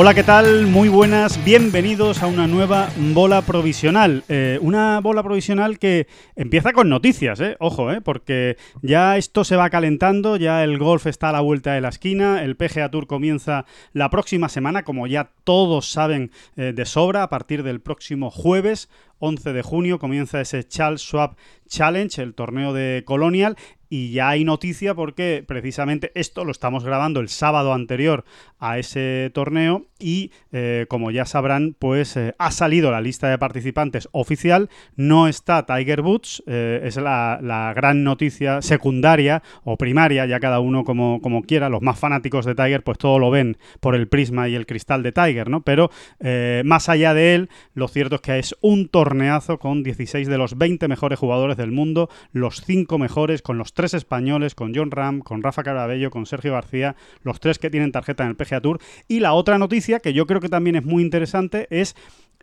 Hola, ¿qué tal? Muy buenas, bienvenidos a una nueva bola provisional. Eh, una bola provisional que empieza con noticias, ¿eh? Ojo, ¿eh? Porque ya esto se va calentando, ya el golf está a la vuelta de la esquina, el PGA Tour comienza la próxima semana, como ya todos saben de sobra, a partir del próximo jueves. 11 de junio comienza ese Charles Schwab Challenge, el torneo de Colonial, y ya hay noticia porque precisamente esto lo estamos grabando el sábado anterior a ese torneo y eh, como ya sabrán pues eh, ha salido la lista de participantes oficial, no está Tiger Woods, eh, es la, la gran noticia secundaria o primaria, ya cada uno como, como quiera, los más fanáticos de Tiger pues todo lo ven por el prisma y el cristal de Tiger, ¿no? Pero más allá de él, lo cierto es que es un torneazo con 16 de los 20 mejores jugadores del mundo, los 5 mejores, con los tres españoles, con John Ram, con Rafa Carabello, con Sergio García, los tres que tienen tarjeta en el PGA Tour. Y la otra noticia, que yo creo que también es muy interesante, es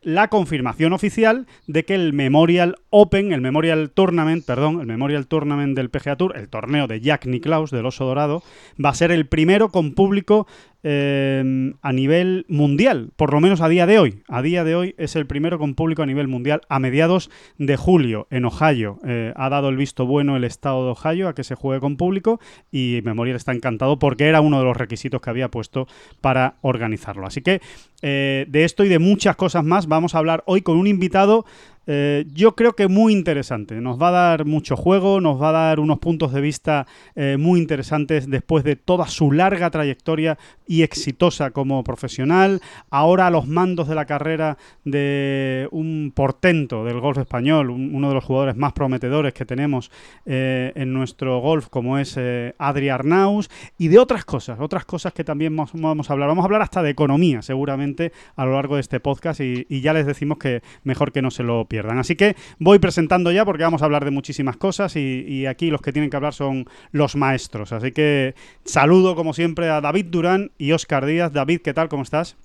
la confirmación oficial de que el Memorial Open, el Memorial Tournament, perdón, el Memorial Tournament del PGA Tour, el torneo de Jack Nicklaus del Oso Dorado, va a ser el primero con público eh, a nivel mundial, por lo menos a día de hoy. A día de hoy es el primero con público a nivel mundial a mediados de julio en Ohio. Eh, ha dado el visto bueno el estado de Ohio a que se juegue con público y Memorial está encantado porque era uno de los requisitos que había puesto para organizarlo. Así que eh, de esto y de muchas cosas más vamos a hablar hoy con un invitado eh, yo creo que muy interesante. Nos va a dar mucho juego, nos va a dar unos puntos de vista eh, muy interesantes después de toda su larga trayectoria y exitosa como profesional. Ahora a los mandos de la carrera de un portento del golf español, un- uno de los jugadores más prometedores que tenemos eh, en nuestro golf, como es Adri Arnaus, y de otras cosas, otras cosas que también vamos, a hablar. Vamos a hablar hasta de economía, seguramente, a lo largo de este podcast, y, ya les decimos que mejor que no se lo. Así que voy presentando ya, porque vamos a hablar de muchísimas cosas, y, y aquí los que tienen que hablar son los maestros. Así que saludo, como siempre, a David Durán y Oscar Díaz. David, ¿qué tal? ¿Cómo estás?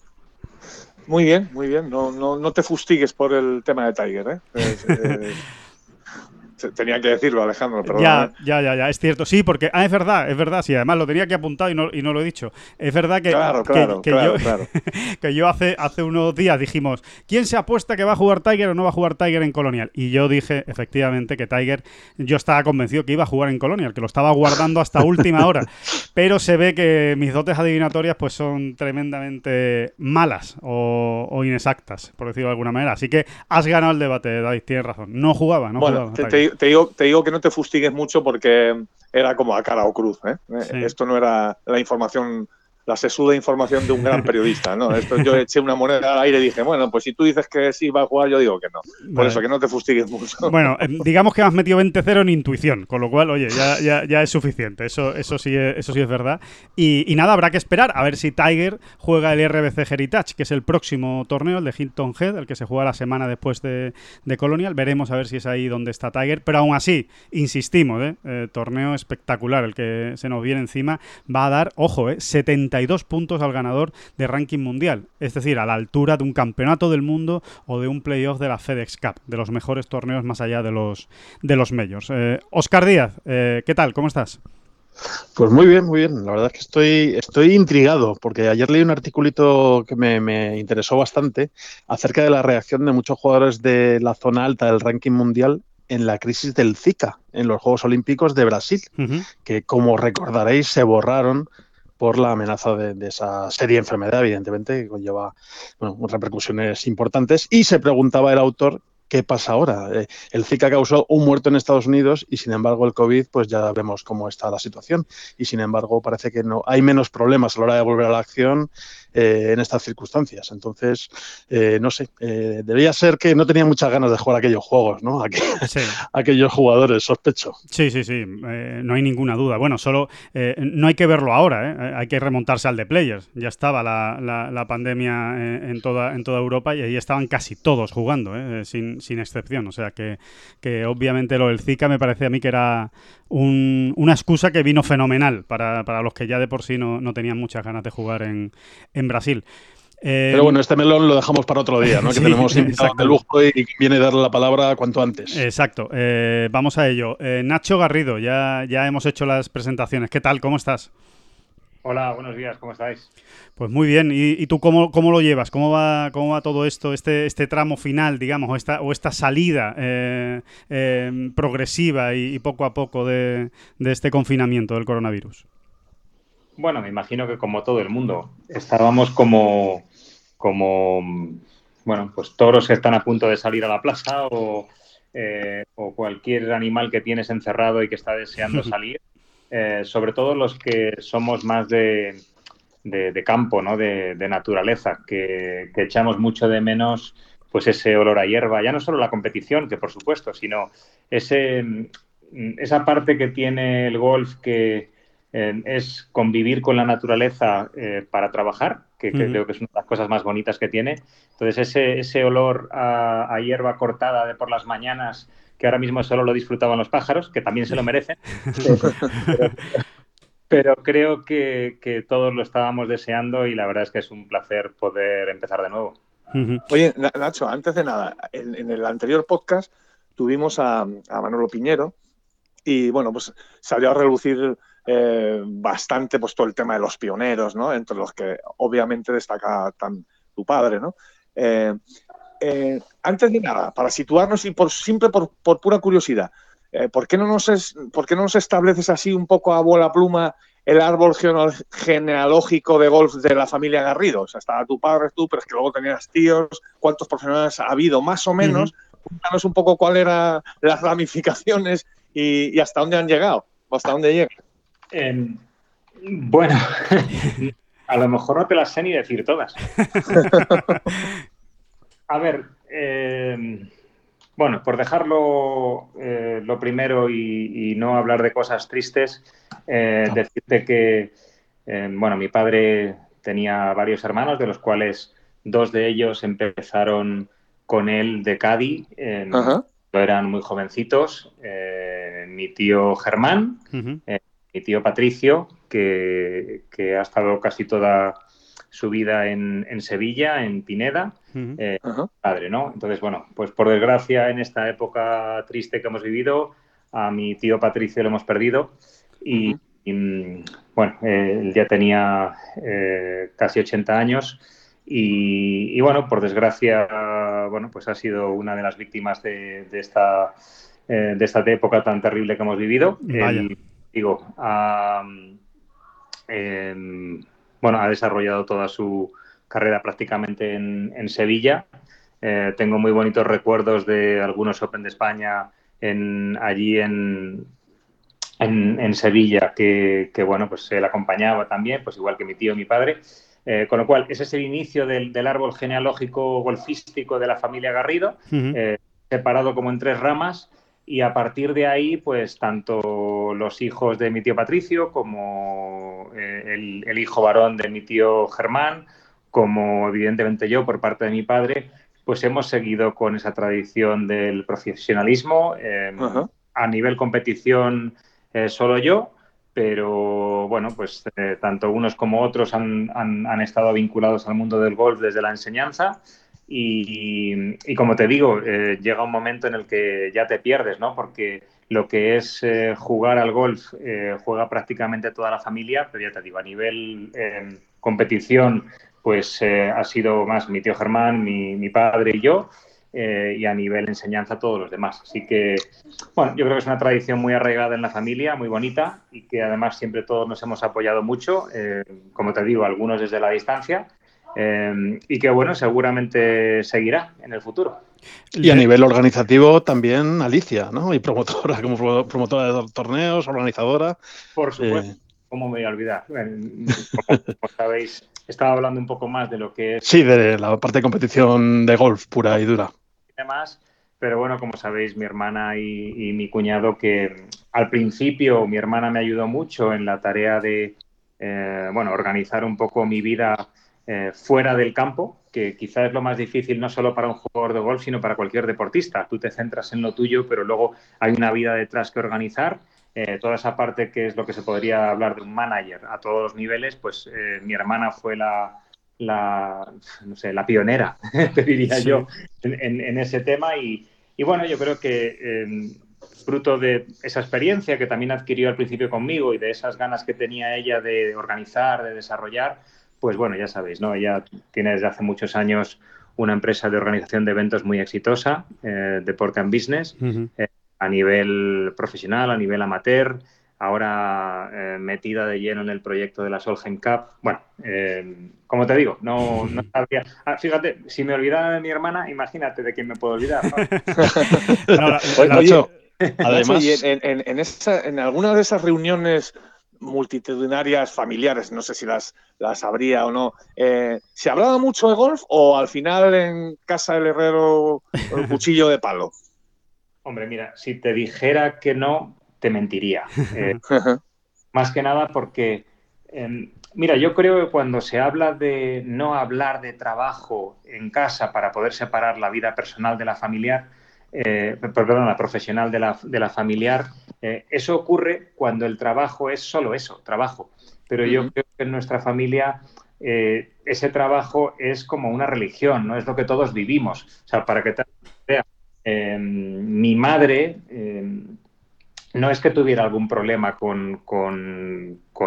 Muy bien, muy bien. No, no, no te fustigues por el tema de Tiger, ¿eh? Eh, tenía que decirlo, Alejandro, perdón. Ya, ya, ya, ya, es cierto. Sí, porque ah, es verdad, es verdad, sí, además lo tenía que apuntado y no, y no lo he dicho. Es verdad que, Claro, claro, que claro, yo, que yo hace, hace unos días dijimos, ¿quién se apuesta que va a jugar Tiger o no va a jugar Tiger en Colonial? Y yo dije, efectivamente, que Tiger, yo estaba convencido que iba a jugar en Colonial, que lo estaba guardando hasta última hora. Pero se ve que mis dotes adivinatorias pues son tremendamente malas o, o inexactas, por decirlo de alguna manera. Así que has ganado el debate, David, tienes razón. No jugaba, no bueno, jugaba. te, Tiger. Te- te digo, te digo que no te fustigues mucho porque era como a cara o cruz. ¿eh? Sí. Esto no era la información, la sesuda información de un gran periodista. ¿no? Esto yo eché una moneda al aire y dije, bueno, pues si tú dices que sí va a jugar, yo digo que no. Por Vale. eso que no te fustigues mucho. Bueno, eh, digamos que has metido 20-0 en intuición, con lo cual, oye, ya, ya, ya es suficiente. Eso, eso, sí, es, eso sí es verdad. Y, y nada, habrá que esperar a ver si Tiger juega el RBC Heritage, que es el próximo torneo, el de Hilton Head, el que se juega la semana después de, de Colonial. Veremos a ver si es ahí donde está Tiger. Pero aún así, insistimos, ¿eh? Eh, torneo espectacular el que se nos viene encima. Va a dar, ojo, ¿eh? 72 puntos al ganador de ranking mundial. Es decir, a la altura de un campeonato del mundo o de un playoff de la FedEx Cup, de los mejores torneos más allá de los, de los majors. Eh, Oscar Díaz, eh, ¿qué tal? ¿Cómo estás? Pues muy bien, muy bien. La verdad es que estoy, estoy intrigado, porque ayer leí un articulito que me, me interesó bastante acerca de la reacción de muchos jugadores de la zona alta del ranking mundial en la crisis del Zika en los Juegos Olímpicos de Brasil, que como recordaréis se borraron por la amenaza de, esa seria enfermedad, evidentemente, que conlleva bueno, repercusiones importantes. Y se preguntaba el autor qué pasa ahora. Eh, el Zika causó un muerto en Estados Unidos y sin embargo el COVID, pues ya vemos cómo está la situación. Y sin embargo parece que no hay menos problemas a la hora de volver a la acción eh, en estas circunstancias. Entonces, eh, no sé, eh, debía ser que no tenía muchas ganas de jugar aquellos juegos, ¿no? Sí. Aquellos jugadores, sospecho. Sí, sí, sí, eh, no hay ninguna duda. Bueno, solo eh, no hay que verlo ahora, ¿eh? hay que remontarse al de Players. Ya estaba la, la- la pandemia en, toda, en toda Europa y ahí estaban casi todos jugando, ¿eh? sin, sin excepción. O sea que, que obviamente lo del Zika me parece a mí que era un- una excusa que vino fenomenal para, para los que ya de por sí no, no tenían muchas ganas de jugar en, en Brasil. Eh, Pero bueno, este melón lo dejamos para otro día, ¿no? Que tenemos invitado de lujo y viene a darle la palabra cuanto antes. Exacto, eh, vamos a ello. Eh, Nacho Garrido, ya, ya hemos hecho las presentaciones. ¿Qué tal? ¿Cómo estás? Hola, buenos días, ¿cómo estáis? Pues muy bien. ¿Y, y tú cómo, cómo lo llevas? ¿Cómo va, cómo va todo esto, este, este tramo final, digamos, o esta, o esta salida eh, eh, progresiva y, y poco a poco de, de este confinamiento del coronavirus? Bueno, me imagino que como todo el mundo, estábamos como, como bueno, pues toros que están a punto de salir a la plaza o, eh, o cualquier animal que tienes encerrado y que está deseando salir. Eh, sobre todo los que somos más de, de- de campo, ¿no? de, de naturaleza, que, que echamos mucho de menos pues ese olor a hierba, ya no solo la competición, que por supuesto, sino ese, mm, esa parte que tiene el golf que eh, es convivir con la naturaleza eh, para trabajar, que, creo que es una de las cosas más bonitas que tiene. Entonces, ese, ese olor a, a hierba cortada de por las mañanas, que ahora mismo solo lo disfrutaban los pájaros, que también se lo merecen, pero, pero creo que, que todos lo estábamos deseando y la verdad es que es un placer poder empezar de nuevo. Oye, Na- Nacho, antes de nada, en, en el anterior podcast tuvimos a, a Manolo Piñero y bueno, pues salió a relucir eh, bastante pues todo el tema de los pioneros, ¿no? Entre los que obviamente destaca tan tu padre, ¿no? Eh, eh, antes de nada, para situarnos y por siempre por, por pura curiosidad, eh, ¿por, qué no nos es- ¿por qué no nos estableces así un poco a bola pluma el árbol genealógico de golf de la familia Garrido? O sea, estaba tu padre, tú, pero es que luego tenías tíos, ¿cuántos profesionales ha habido? Más o menos, cuéntanos un poco cuáles eran las ramificaciones y, y hasta dónde han llegado, o hasta dónde llegan. Eh, bueno, a lo mejor no te las sé ni decir todas. A ver, eh, bueno, por dejarlo eh, lo primero y, y no hablar de cosas tristes, eh, decirte que, eh, bueno, mi padre tenía varios hermanos, de los cuales dos de ellos empezaron con él de Cádiz. eh, Ajá. eran muy jovencitos. eh, mi tío Germán, Ujú. mi tío Patricio, que, que ha estado casi toda su vida en, en Sevilla, en Pineda, eh, Ajá. padre, ¿no? Entonces, bueno, pues por desgracia, en esta época triste que hemos vivido, a mi tío Patricio lo hemos perdido y, Ujú. y, mm, bueno, eh, él ya tenía eh, casi 80 años y, y, bueno, por desgracia, bueno, pues ha sido una de las víctimas de, de esta, eh, de esta época tan terrible que hemos vivido. Vaya. Él, digo, em, bueno, ha desarrollado toda su carrera prácticamente en, en Sevilla. Eh, tengo muy bonitos recuerdos de algunos Open de España en, allí en, en, en Sevilla, que, que, bueno, pues él acompañaba también, pues igual que mi tío y mi padre. Eh, con lo cual, ese es el inicio del, del, árbol genealógico golfístico de la familia Garrido, Ujú. eh, separado como en tres ramas. Y a partir de ahí, pues tanto los hijos de mi tío Patricio como eh, el, el, hijo varón de mi tío Germán, como evidentemente yo por parte de mi padre, pues hemos seguido con esa tradición del profesionalismo. Eh, uh -huh. A nivel competición, eh, solo yo, pero bueno, pues eh, tanto unos como otros han, han, han, estado vinculados al mundo del golf desde la enseñanza. Y, y como te digo, eh, llega un momento en el que ya te pierdes, ¿no? Porque lo que es eh, jugar al golf eh, juega prácticamente toda la familia, pero ya te digo, a nivel eh, competición, pues eh, ha sido más mi tío Germán, mi, mi padre y yo, eh, y a nivel enseñanza todos los demás. Así que, bueno, yo creo que es una tradición muy arraigada en la familia, muy bonita, y que además siempre todos nos hemos apoyado mucho, eh, como te digo, algunos desde la distancia, eh, y que bueno, seguramente seguirá en el futuro. Y a nivel organizativo también Alicia, ¿no? Y promotora, como promotora de torneos, organizadora. Por supuesto. Eh, ¿Cómo me voy a olvidar? Como, sabéis, estaba hablando un poco más de lo que es. Sí, de la parte de competición de golf pura y dura. Además, pero bueno, como sabéis, mi hermana y, mi cuñado, que al principio mi hermana me ayudó mucho en la tarea de, eh, bueno, organizar un poco mi vida eh, fuera del campo, que quizás es lo más difícil no solo para un jugador de golf, sino para cualquier deportista. Tú te centras en lo tuyo, pero luego hay una vida detrás que organizar. Eh, toda esa parte que es lo que se podría hablar de un manager a todos los niveles, pues mi hermana fue la, la, no sé, la pionera, te diría yo, en, ese tema. Y, bueno, yo creo que em, fruto de esa experiencia que también adquirió al principio conmigo y de esas ganas que tenía ella de organizar, de desarrollar, pues bueno, ya sabéis, ¿no? Ella tiene desde hace muchos años una empresa de organización de eventos muy exitosa, eh, Deporte and Business, eh, a nivel profesional, a nivel amateur, ahora eh, metida de lleno en el proyecto de la Solheim Cup. Bueno, eh, como te digo, no, no sabía. Ah, fíjate, si me olvidara de mi hermana, imagínate de quién me puedo olvidar. además, en, en, alguna de esas reuniones multitudinarias familiares, no sé si las, las habría o no, eh, ¿se hablaba mucho de golf o al final en casa del herrero el cuchillo de palo? Hombre, mira, si te dijera que no, te mentiría. Eh, más que nada porque, em, mira, yo creo que cuando se habla de no hablar de trabajo en casa para poder separar la vida personal de la familiar, eh, perdón, la profesional de la, de la familiar, eh, eso ocurre cuando el trabajo es solo eso, trabajo. Pero yo creo que en nuestra familia ese trabajo es como una religión, no es lo que todos vivimos. O sea, para que te em, mi madre em, no es que tuviera algún problema con,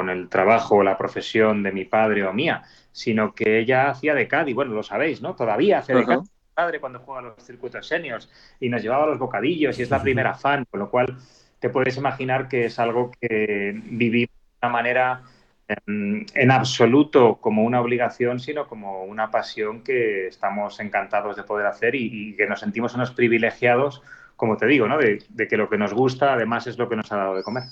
el trabajo o la profesión de mi padre o mía, sino que ella hacía de Cádiz, bueno, lo sabéis, ¿no? Todavía hace de Cádiz mi padre cuando juega los circuitos seniors y nos llevaba los bocadillos y es la primera fan, con lo cual te puedes imaginar que es algo que viví de una manera en, en, absoluto como una obligación, sino como una pasión que estamos encantados de poder hacer y, y que nos sentimos unos privilegiados como te digo, ¿no? De, que lo que nos gusta además es lo que nos ha dado de comer.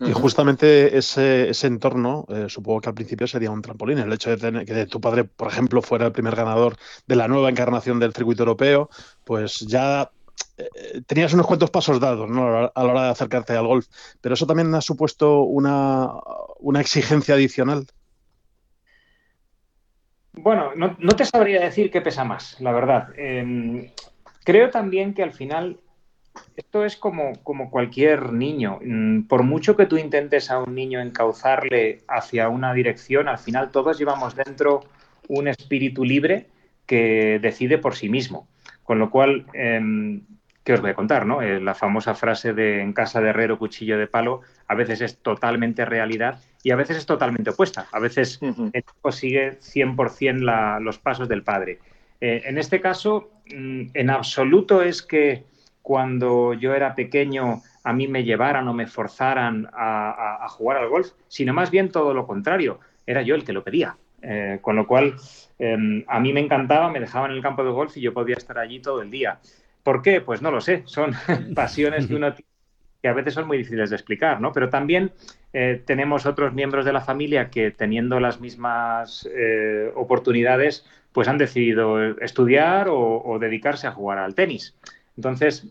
Y justamente ese, entorno, eh, supongo que al principio sería un trampolín. El hecho de tener, que tu padre, por ejemplo, fuera el primer ganador de la nueva encarnación del circuito europeo, pues ya eh, tenías unos cuantos pasos dados ¿no? a la hora de acercarte al golf. Pero eso también ha supuesto una, exigencia adicional. Bueno, no, te sabría decir qué pesa más, la verdad. Em, creo también que al final esto es como, como cualquier niño. Mm, por mucho que tú intentes a un niño encauzarle hacia una dirección, al final todos llevamos dentro un espíritu libre que decide por sí mismo. Con lo cual, em, ¿qué os voy a contar? No? Eh, la famosa frase de en casa de herrero, cuchillo de palo, a veces es totalmente realidad y a veces es totalmente opuesta. A veces el hijo sigue 100% los pasos del padre. Eh, en este caso, mm, en absoluto es que cuando yo era pequeño a mí me llevaran o me forzaran a, jugar al golf, sino más bien todo lo contrario, era yo el que lo pedía. Eh, con lo cual, em, a mí me encantaba, me dejaban en el campo de golf y yo podía estar allí todo el día. ¿Por qué? Pues no lo sé, son pasiones que uno que a veces son muy difíciles de explicar, ¿no? Pero también eh, tenemos otros miembros de la familia que teniendo las mismas eh, oportunidades, pues han decidido estudiar o dedicarse a jugar al tenis. Entonces,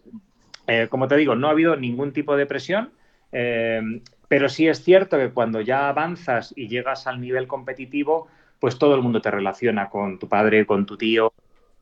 eh, como te digo, no ha habido ningún tipo de presión, eh, pero sí es cierto que cuando ya avanzas y llegas al nivel competitivo, pues todo el mundo te relaciona con tu padre, con tu tío.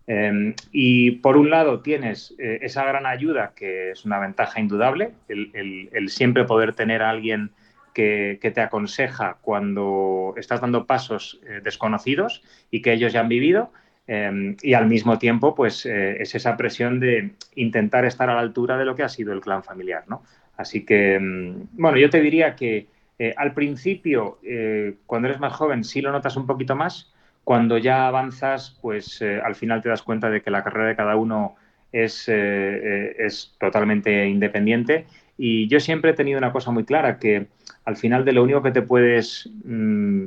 Eh, y por un lado tienes esa gran ayuda, que es una ventaja indudable, el, siempre poder tener a alguien que, que, te aconseja cuando estás dando pasos desconocidos y que ellos ya han vivido. Em, y al mismo tiempo, pues eh, es esa presión de intentar estar a la altura de lo que ha sido el clan familiar, ¿no? Así que, em, bueno, yo te diría que eh, al principio, eh, cuando eres más joven, sí lo notas un poquito más. Cuando ya avanzas, pues al final te das cuenta de que la carrera de cada uno es, es totalmente independiente. Y yo siempre he tenido una cosa muy clara, que al final de lo único que te puedes mm,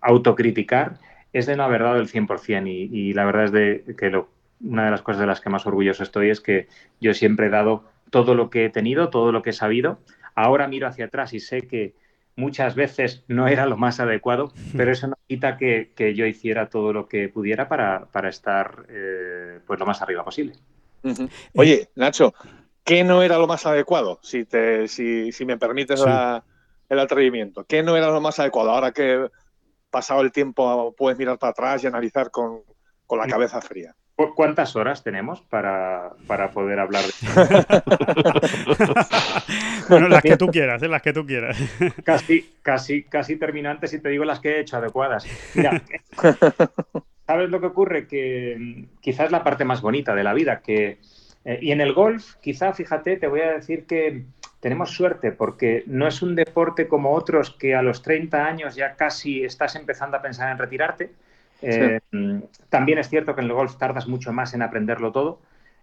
autocriticar es de no haber dado el 100% y, y la verdad es de que lo, una de las cosas de las que más orgulloso estoy es que yo siempre he dado todo lo que he tenido, todo lo que he sabido. Ahora miro hacia atrás y sé que muchas veces no era lo más adecuado, pero eso no quita que, que yo hiciera todo lo que pudiera para, para estar eh, pues lo más arriba posible. Uh -huh. Oye, Nacho, ¿qué no era lo más adecuado? Si, te, si, si me permites sí. la, el atrevimiento. ¿Qué no era lo más adecuado? Ahora que pasado el tiempo puedes mirar para atrás y analizar con, con la cabeza fría. ¿Cuántas horas tenemos para, para poder hablar de Bueno, las que tú quieras, ¿eh? las que tú quieras. Casi, casi, casi terminantes y te digo las que he hecho adecuadas. Mira, ¿sabes lo que ocurre? Que quizás es la parte más bonita de la vida, que eh, y en el golf, quizá, fíjate, te voy a decir que tenemos suerte porque no es un deporte como otros que a los 30 años ya casi estás empezando a pensar en retirarte, eh, sí. También es cierto que en el golf tardas mucho más en aprenderlo todo,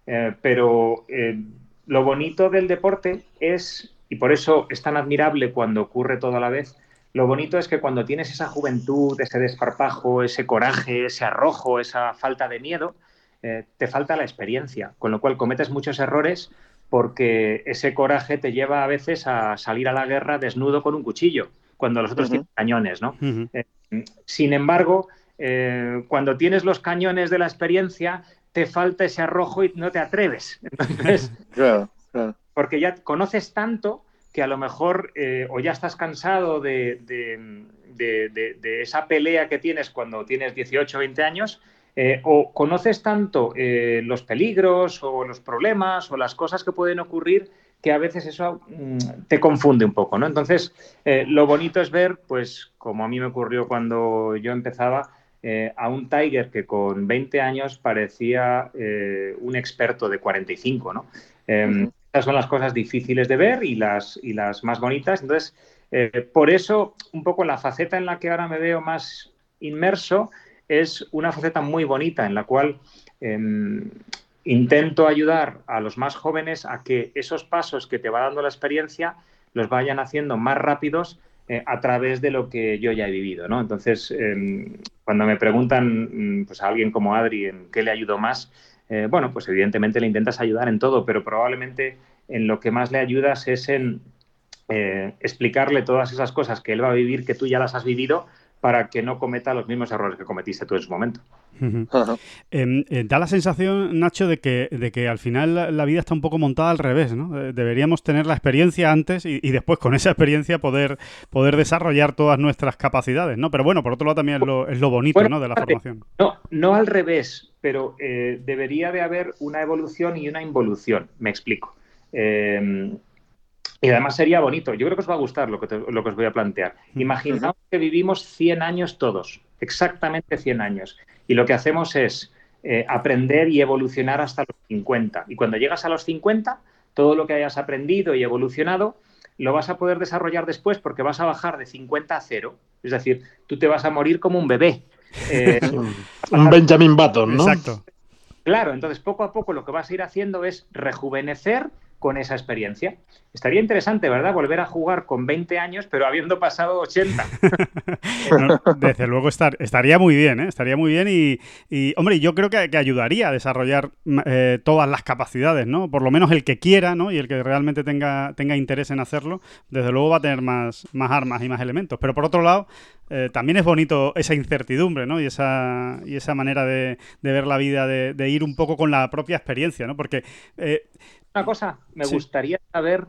eh, pero eh, lo bonito del deporte es, y por eso es tan admirable cuando ocurre todo a la vez, lo bonito es que cuando tienes esa juventud, ese desparpajo, ese coraje, ese arrojo, esa falta de miedo, te falta la experiencia, con lo cual cometes muchos errores porque ese coraje te lleva a veces a salir a la guerra desnudo con un cuchillo, cuando los otros uh -huh. tienen cañones, ¿no? Uh -huh. sin embargo, eh, cuando tienes los cañones de la experiencia, te falta ese arrojo y no te atreves. Entonces, claro, claro. porque ya conoces tanto que a lo mejor eh, o ya estás cansado de, de, de, de, esa pelea que tienes cuando tienes 18 o 20 años, eh, o conoces tanto eh, los peligros o los problemas o las cosas que pueden ocurrir que a veces eso mmm, te confunde un poco, ¿no? Entonces, lo bonito es ver, pues, como a mí me ocurrió cuando yo empezaba, eh, a un Tiger que con 20 años parecía eh, un experto de 45, ¿no? Eh, -huh. Estas son las cosas difíciles de ver y las, y las más bonitas. Entonces, por eso, un poco la faceta en la que ahora me veo más inmerso es una faceta muy bonita en la cual em, intento ayudar a los más jóvenes a que esos pasos que te va dando la experiencia los vayan haciendo más rápidos eh, a través de lo que yo ya he vivido, ¿no? Entonces, eh, cuando me preguntan mm, pues, a alguien como Adri en qué le ayudo más, eh, bueno, pues evidentemente le intentas ayudar en todo, pero probablemente en lo que más le ayudas es en eh, explicarle todas esas cosas que él va a vivir, que tú ya las has vivido, para que no cometa los mismos errores que cometiste tú en su momento. Uh -huh. Uh -huh. eh, da la sensación, Nacho, de que, de que al final la, la, vida está un poco montada al revés, ¿no? Deberíamos tener la experiencia antes y, y, después con esa experiencia poder, poder desarrollar todas nuestras capacidades, ¿no? Pero bueno, por otro lado también es lo, es lo bonito, bueno, ¿no? De la formación. No, no al revés, pero eh, debería de haber una evolución y una involución, me explico. Y además sería bonito. Yo creo que os va a gustar lo que, te, lo que os voy a plantear. Imaginaos que vivimos 100 años todos, exactamente 100 años. Y lo que hacemos es eh, aprender y evolucionar hasta los 50. Y cuando llegas a los 50, todo lo que hayas aprendido y evolucionado lo vas a poder desarrollar después porque vas a bajar de 50 a 0. Es decir, tú te vas a morir como un bebé. Eh, un Benjamin Button, ¿no? Exacto. Claro, entonces poco a poco lo que vas a ir haciendo es rejuvenecer con esa experiencia. Estaría interesante, ¿verdad? Volver a jugar con 20 años, pero habiendo pasado 80. no, desde luego estar, estaría muy bien, ¿eh? Estaría muy bien y, hombre, yo creo que, ayudaría a desarrollar eh, todas las capacidades, ¿no? Por lo menos el que quiera, ¿no? Y el que realmente tenga, tenga interés en hacerlo, desde luego va a tener más, más armas y más elementos. Pero por otro lado, eh, también es bonito esa incertidumbre, ¿no? Y esa, y esa manera de, ver la vida, de, de, ir un poco con la propia experiencia, ¿no? Porque eh, una cosa, me sí. gustaría saber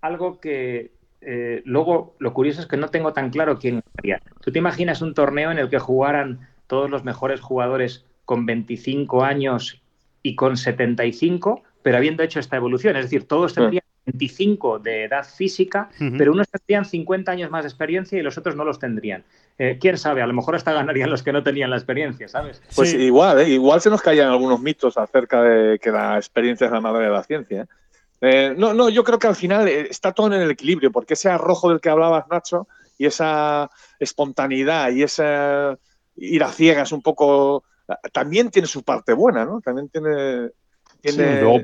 algo que eh, luego lo curioso es que no tengo tan claro quién haría. ¿Tú te imaginas un torneo en el que jugaran todos los mejores jugadores con 25 años y con 75, pero habiendo hecho esta evolución? Es decir, todos tendrían 25 de edad física, uh -huh. pero unos tendrían 50 años más de experiencia y los otros no los tendrían. Eh, quién sabe, a lo mejor hasta ganarían los que no tenían la experiencia, ¿sabes? Pues sí. igual, ¿eh? igual se nos caían algunos mitos acerca de que la experiencia es la madre de la ciencia. ¿eh? Eh, no, no, yo creo que al final está todo en el equilibrio, porque ese arrojo del que hablabas, Nacho, y esa espontaneidad y esa ir a ciegas un poco, también tiene su parte buena, ¿no? También tiene, tiene sí, no.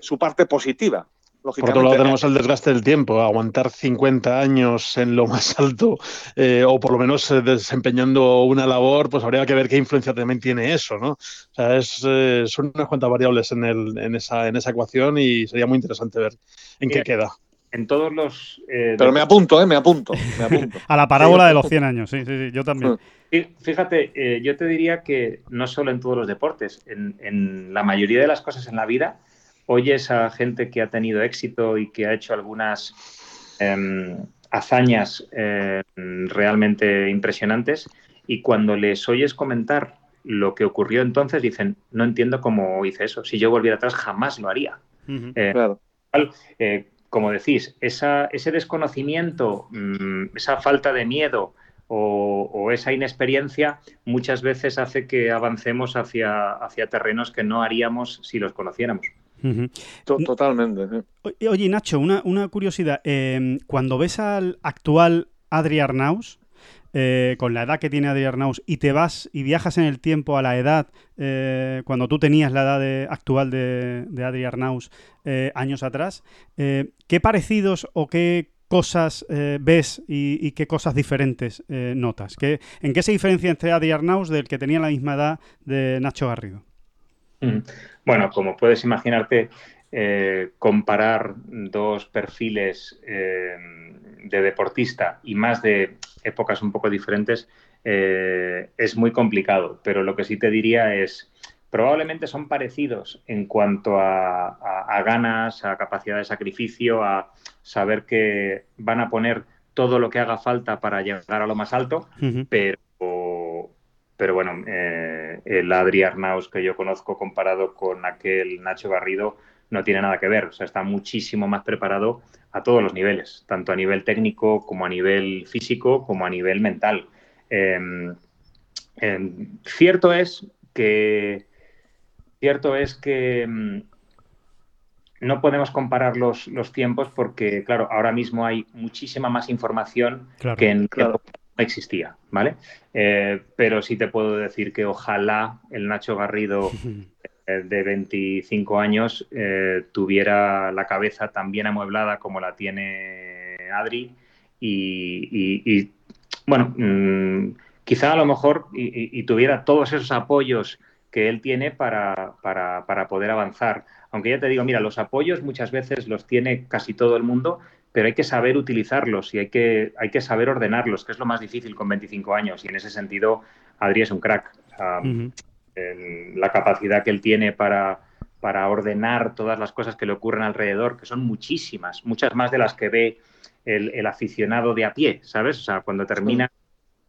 su parte positiva. Por otro lado, tenemos el desgaste del tiempo, aguantar 50 años en lo más alto, eh, o por lo menos eh, desempeñando una labor, pues habría que ver qué influencia también tiene eso, ¿no? O sea, es, eh, son unas cuantas variables en, el, en, esa, en esa ecuación y sería muy interesante ver en qué queda. En todos los. Pero me apunto, ¿eh? Me apunto. Me apunto. A la parábola de los 100 años, sí, sí, sí, yo también. Fíjate, yo te diría que no solo en todos los deportes, en, en la mayoría de las cosas en la vida oyes a gente que ha tenido éxito y que ha hecho algunas em, hazañas em, realmente impresionantes y cuando les oyes comentar lo que ocurrió entonces dicen, no entiendo cómo hice eso, si yo volviera atrás jamás lo haría. Eh, eh, como decís, ese desconocimiento, mm, esa falta de miedo o, esa inexperiencia muchas veces hace que avancemos hacia, hacia terrenos que no haríamos si los conociéramos. Totalmente. Oye, Nacho, una, curiosidad. Em, cuando ves al actual Adri Arnaus, eh, con la edad que tiene Adri Arnaus, y te vas y viajas en el tiempo a la edad, eh, cuando tú tenías la edad actual de, de Adri Arnaus eh, años atrás, ¿qué parecidos o qué cosas ves y, qué cosas diferentes notas? ¿Qué, ¿En qué se diferencia entre Adri Arnaus del que tenía la misma edad de Nacho Garrido? Mm. Bueno, como puedes imaginarte, eh, comparar dos perfiles eh, de deportista y más de épocas un poco diferentes eh, es muy complicado, pero lo que sí te diría es, probablemente son parecidos en cuanto a, ganas, a capacidad de sacrificio, a saber que van a poner todo lo que haga falta para llegar a lo más alto, pero pero bueno, eh, el Adri Arnaus que yo conozco comparado con aquel Nacho Garrido no tiene nada que ver, o sea, está muchísimo más preparado a todos los niveles, tanto a nivel técnico como a nivel físico como a nivel mental. Em, em, cierto es que cierto es que em, no podemos comparar los, tiempos porque, claro, ahora mismo hay muchísima más información que en existía, ¿vale? Eh, pero sí te puedo decir que ojalá el Nacho Garrido eh, de 25 años eh, tuviera la cabeza tan bien amueblada como la tiene Adri y, bueno, mm, quizá a lo mejor y, tuviera todos esos apoyos que él tiene para, para, para poder avanzar. Aunque ya te digo, mira, los apoyos muchas veces los tiene casi todo el mundo, pero hay que saber utilizarlos y hay que, hay que saber ordenarlos, que es lo más difícil con 25 años. Y en ese sentido, Adri es un crack. la capacidad que él tiene para, para ordenar todas las cosas que le ocurren alrededor, que son muchísimas, muchas más de las que ve el, aficionado de a pie, ¿sabes? O sea, cuando termina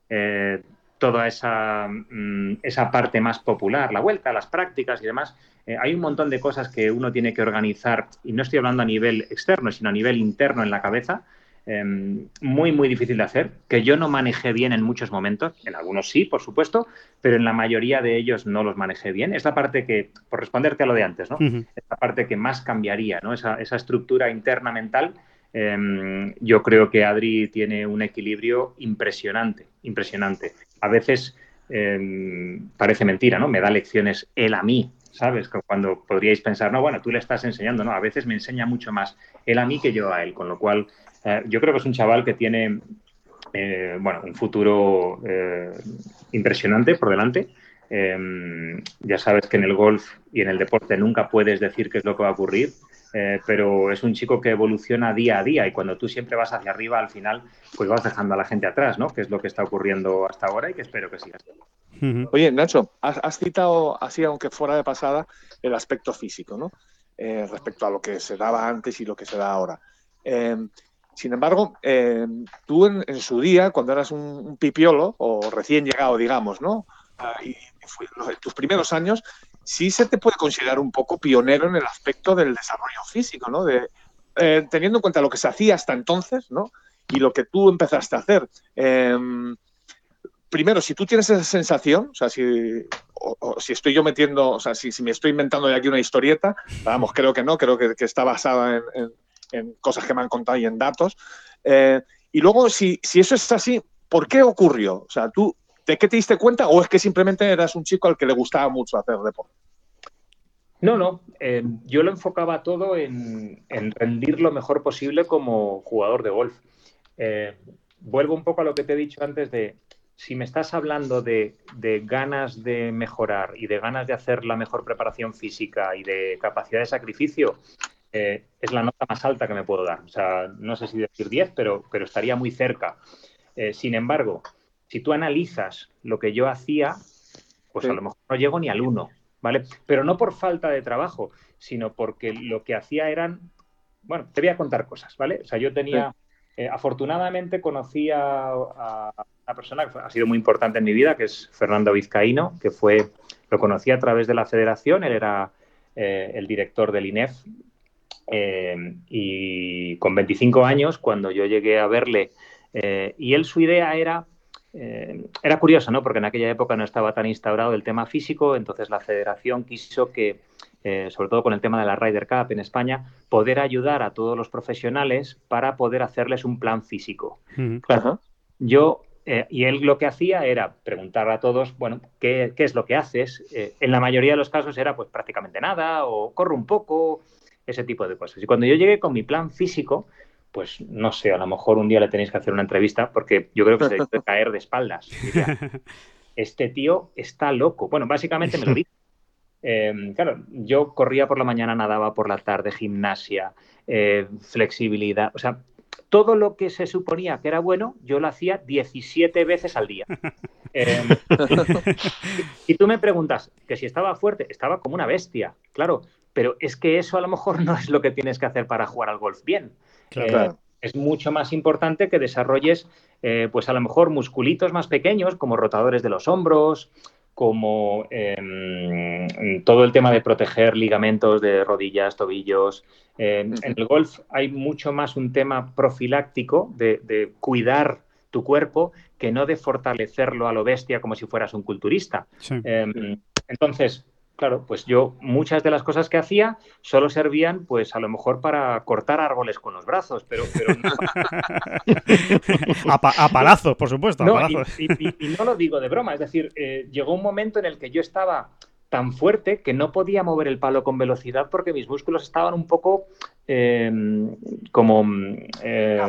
eh, toda esa, mm, esa parte más popular, la vuelta, las prácticas y demás, eh, hay un montón de cosas que uno tiene que organizar, y no estoy hablando a nivel externo, sino a nivel interno en la cabeza, em, muy, muy difícil de hacer, que yo no manejé bien en muchos momentos, en algunos sí, por supuesto, pero en la mayoría de ellos no los manejé bien. Es la parte que, por responderte a lo de antes, ¿no? Es la parte que más cambiaría, ¿no? Esa, esa estructura interna mental Em, yo creo que Adri tiene un equilibrio impresionante, impresionante. A veces em, parece mentira, ¿no? Me da lecciones él a mí, ¿sabes? Cuando podríais pensar, no, bueno, tú le estás enseñando, no, a veces me enseña mucho más él a mí que yo a él, con lo cual eh, yo creo que es un chaval que tiene, eh, bueno, un futuro eh, impresionante por delante. Em, ya sabes que en el golf y en el deporte nunca puedes decir qué es lo que va a ocurrir, eh, pero es un chico que evoluciona día a día y cuando tú siempre vas hacia arriba, al final, pues vas dejando a la gente atrás, ¿no? Que es lo que está ocurriendo hasta ahora y que espero que siga. Oye, Nacho, has, citado, así aunque fuera de pasada, el aspecto físico, ¿no? Eh, respecto a lo que se daba antes y lo que se da ahora. Em, sin embargo, em, tú en, su día, cuando eras un, pipiolo o recién llegado, digamos, ¿no? Ah, y en tus primeros años, sí se te puede considerar un poco pionero en el aspecto del desarrollo físico, ¿no? De, eh, teniendo en cuenta lo que se hacía hasta entonces, ¿no? Y lo que tú empezaste a hacer. Em, primero, si tú tienes esa sensación, o sea, si, estoy yo metiendo, o sea, si, me estoy inventando de aquí una historieta, vamos, creo que no, creo que, está basada en, cosas que me han contado y en datos. Eh, y luego, si, si eso es así, ¿por qué ocurrió? O sea, tú, ¿De qué te diste cuenta o es que simplemente eras un chico al que le gustaba mucho hacer deporte? No, no. eh, yo lo enfocaba todo en, en rendir lo mejor posible como jugador de golf. Eh, vuelvo un poco a lo que te he dicho antes de si me estás hablando de, ganas de mejorar y de ganas de hacer la mejor preparación física y de capacidad de sacrificio, eh, es la nota más alta que me puedo dar. O sea, no sé si decir 10, pero, pero estaría muy cerca. Sin embargo, si tú analizas lo que yo hacía, pues Sí. a lo mejor no llego ni al 1, ¿vale? Pero no por falta de trabajo, sino porque lo que hacía eran, bueno, te voy a contar cosas, ¿vale? O sea, yo tenía, eh, afortunadamente conocí a, a una persona que ha sido muy importante en mi vida, que es Fernando Vizcaíno, que fue, lo conocí a través de la federación, él era eh, el director del INEF, eh, y con 25 años, cuando yo llegué a verle, y él su idea era, eh, era curioso, ¿no? Porque en aquella época no estaba tan instaurado el tema físico, entonces la federación quiso que, eh, sobre todo con el tema de la Ryder Cup en España, poder ayudar a todos los profesionales para poder hacerles un plan físico. Ajá. Yo, eh, y él lo que hacía era preguntar a todos, bueno, ¿qué, qué es lo que haces? Eh, en la mayoría de los casos era pues prácticamente nada o corro un poco, ese tipo de cosas. Y cuando yo llegué con mi plan físico, pues no sé, a lo mejor un día le tenéis que hacer una entrevista porque yo creo que se debe caer de espaldas. Diría, este tío está loco. Bueno, básicamente me lo dijo. Eh, claro, yo corría por la mañana, nadaba por la tarde, gimnasia, eh, flexibilidad, o sea, todo lo que se suponía que era bueno, yo lo hacía 17 veces al día. Eh, y tú me preguntas que si estaba fuerte, estaba como una bestia, claro, pero es que eso a lo mejor no es lo que tienes que hacer para jugar al golf bien. Claro. Eh, Claro. es mucho más importante que desarrolles, eh, pues a lo mejor musculitos más pequeños, como rotadores de los hombros, como eh, todo el tema de proteger ligamentos de rodillas, tobillos. Eh. En el golf hay mucho más un tema profiláctico de, de cuidar tu cuerpo que no de fortalecerlo a lo bestia como si fueras un culturista. Sí. Eh, entonces, claro, pues yo muchas de las cosas que hacía solo servían, pues a lo mejor para cortar árboles con los brazos, pero, pero no, a, pa- a palazos, por supuesto. A no, y, palazos. y- y- y no lo digo de broma, es decir, eh, llegó un momento en el que yo estaba tan fuerte que no podía mover el palo con velocidad porque mis músculos estaban un poco eh, como eh,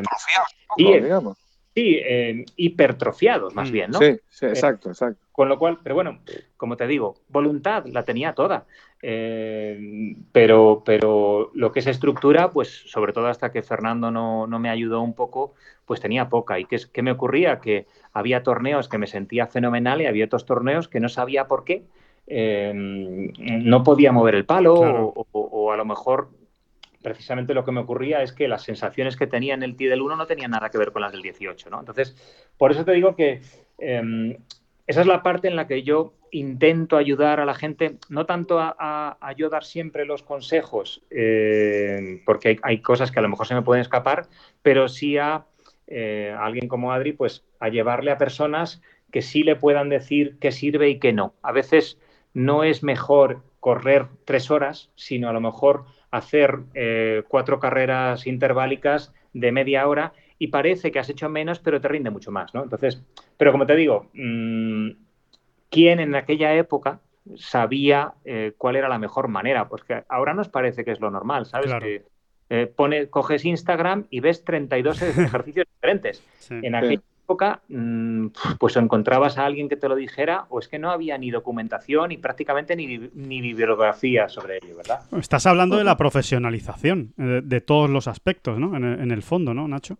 eh, digamos. Sí, eh, hipertrofiados más Mm. bien, ¿no? Sí, sí, exacto, exacto. Con lo cual, pero bueno, como te digo, voluntad la tenía toda. Eh, pero, pero lo que es estructura, pues sobre todo hasta que Fernando no, no me ayudó un poco, pues tenía poca. ¿Y qué, es- qué me ocurría? Que había torneos que me sentía fenomenal y había otros torneos que no sabía por qué. eh, no podía mover el palo Claro. o, o- o a lo mejor precisamente lo que me ocurría es que las sensaciones que tenía en el tee del 1 no tenían nada que ver con las del 18, ¿no? Entonces, por eso te digo que eh, esa es la parte en la que yo intento ayudar a la gente, no tanto a, yo dar siempre los consejos, eh, porque hay, cosas que a lo mejor se me pueden escapar, pero sí eh, a alguien como Adri, pues a llevarle a personas que sí le puedan decir qué sirve y qué no. A veces no es mejor correr tres horas, sino a lo mejor hacer eh, cuatro carreras interválicas de media hora y parece que has hecho menos, pero te rinde mucho más, ¿no? Entonces, pero como te digo, mm, ¿quién en aquella época sabía eh, cuál era la mejor manera? Porque ahora nos parece que es lo normal, ¿sabes? Claro. Que eh, pone, coges Instagram y ves 32 ejercicios diferentes. Sí. En aquella época, mm, pues o encontrabas a alguien que te lo dijera o es que no había ni documentación y prácticamente ni, ni bibliografía sobre ello, ¿verdad? Estás hablando de la profesionalización, eh, de, de todos los aspectos, ¿no? En el, en el fondo, ¿no, Nacho?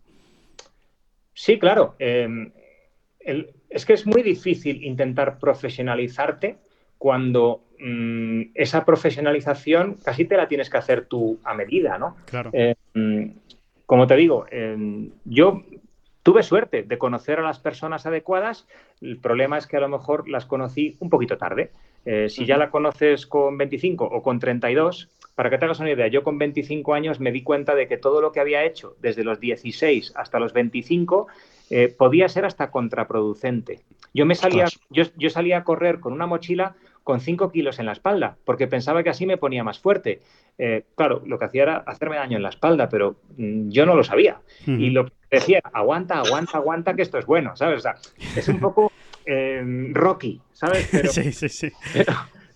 Sí, claro. eh, el- es que es muy difícil intentar profesionalizarte cuando mm, esa profesionalización casi te la tienes que hacer tú a medida, ¿no? Claro. Eh, mm, como te digo, eh, yo tuve suerte de conocer a las personas adecuadas. El problema es que a lo mejor las conocí un poquito tarde. Eh, si ya la conoces con 25 o con 32, para que te hagas una idea, yo con 25 años me di cuenta de que todo lo que había hecho desde los 16 hasta los 25 eh, podía ser hasta contraproducente. Yo me salía, yo, yo salía a correr con una mochila con 5 kilos en la espalda, porque pensaba que así me ponía más fuerte. Eh, claro, lo que hacía era hacerme daño en la espalda, pero mm, yo no lo sabía. Y lo que decía, aguanta, aguanta, aguanta, que esto es bueno, ¿sabes? O sea, es un poco eh, Rocky, ¿sabes? Pero, Sí, sí, sí. pero,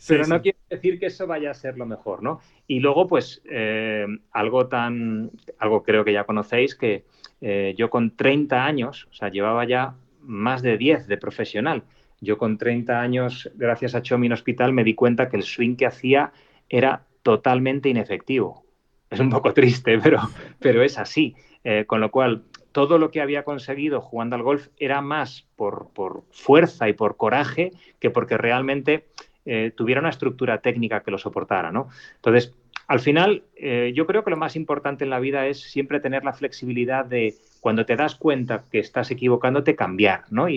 pero Sí, no sí. quiere decir que eso vaya a ser lo mejor, ¿no? Y luego, pues, eh, algo tan, algo creo que ya conocéis, que eh, yo con 30 años, o sea, llevaba ya más de 10 de profesional. Yo con 30 años, gracias a Chomin Hospital, me di cuenta que el swing que hacía era totalmente inefectivo. Es un poco triste, pero, pero es así. Eh, con lo cual, todo lo que había conseguido jugando al golf era más por, por fuerza y por coraje que porque realmente eh, tuviera una estructura técnica que lo soportara, ¿no? Entonces, al final, eh, yo creo que lo más importante en la vida es siempre tener la flexibilidad de cuando te das cuenta que estás equivocándote, cambiar, ¿no?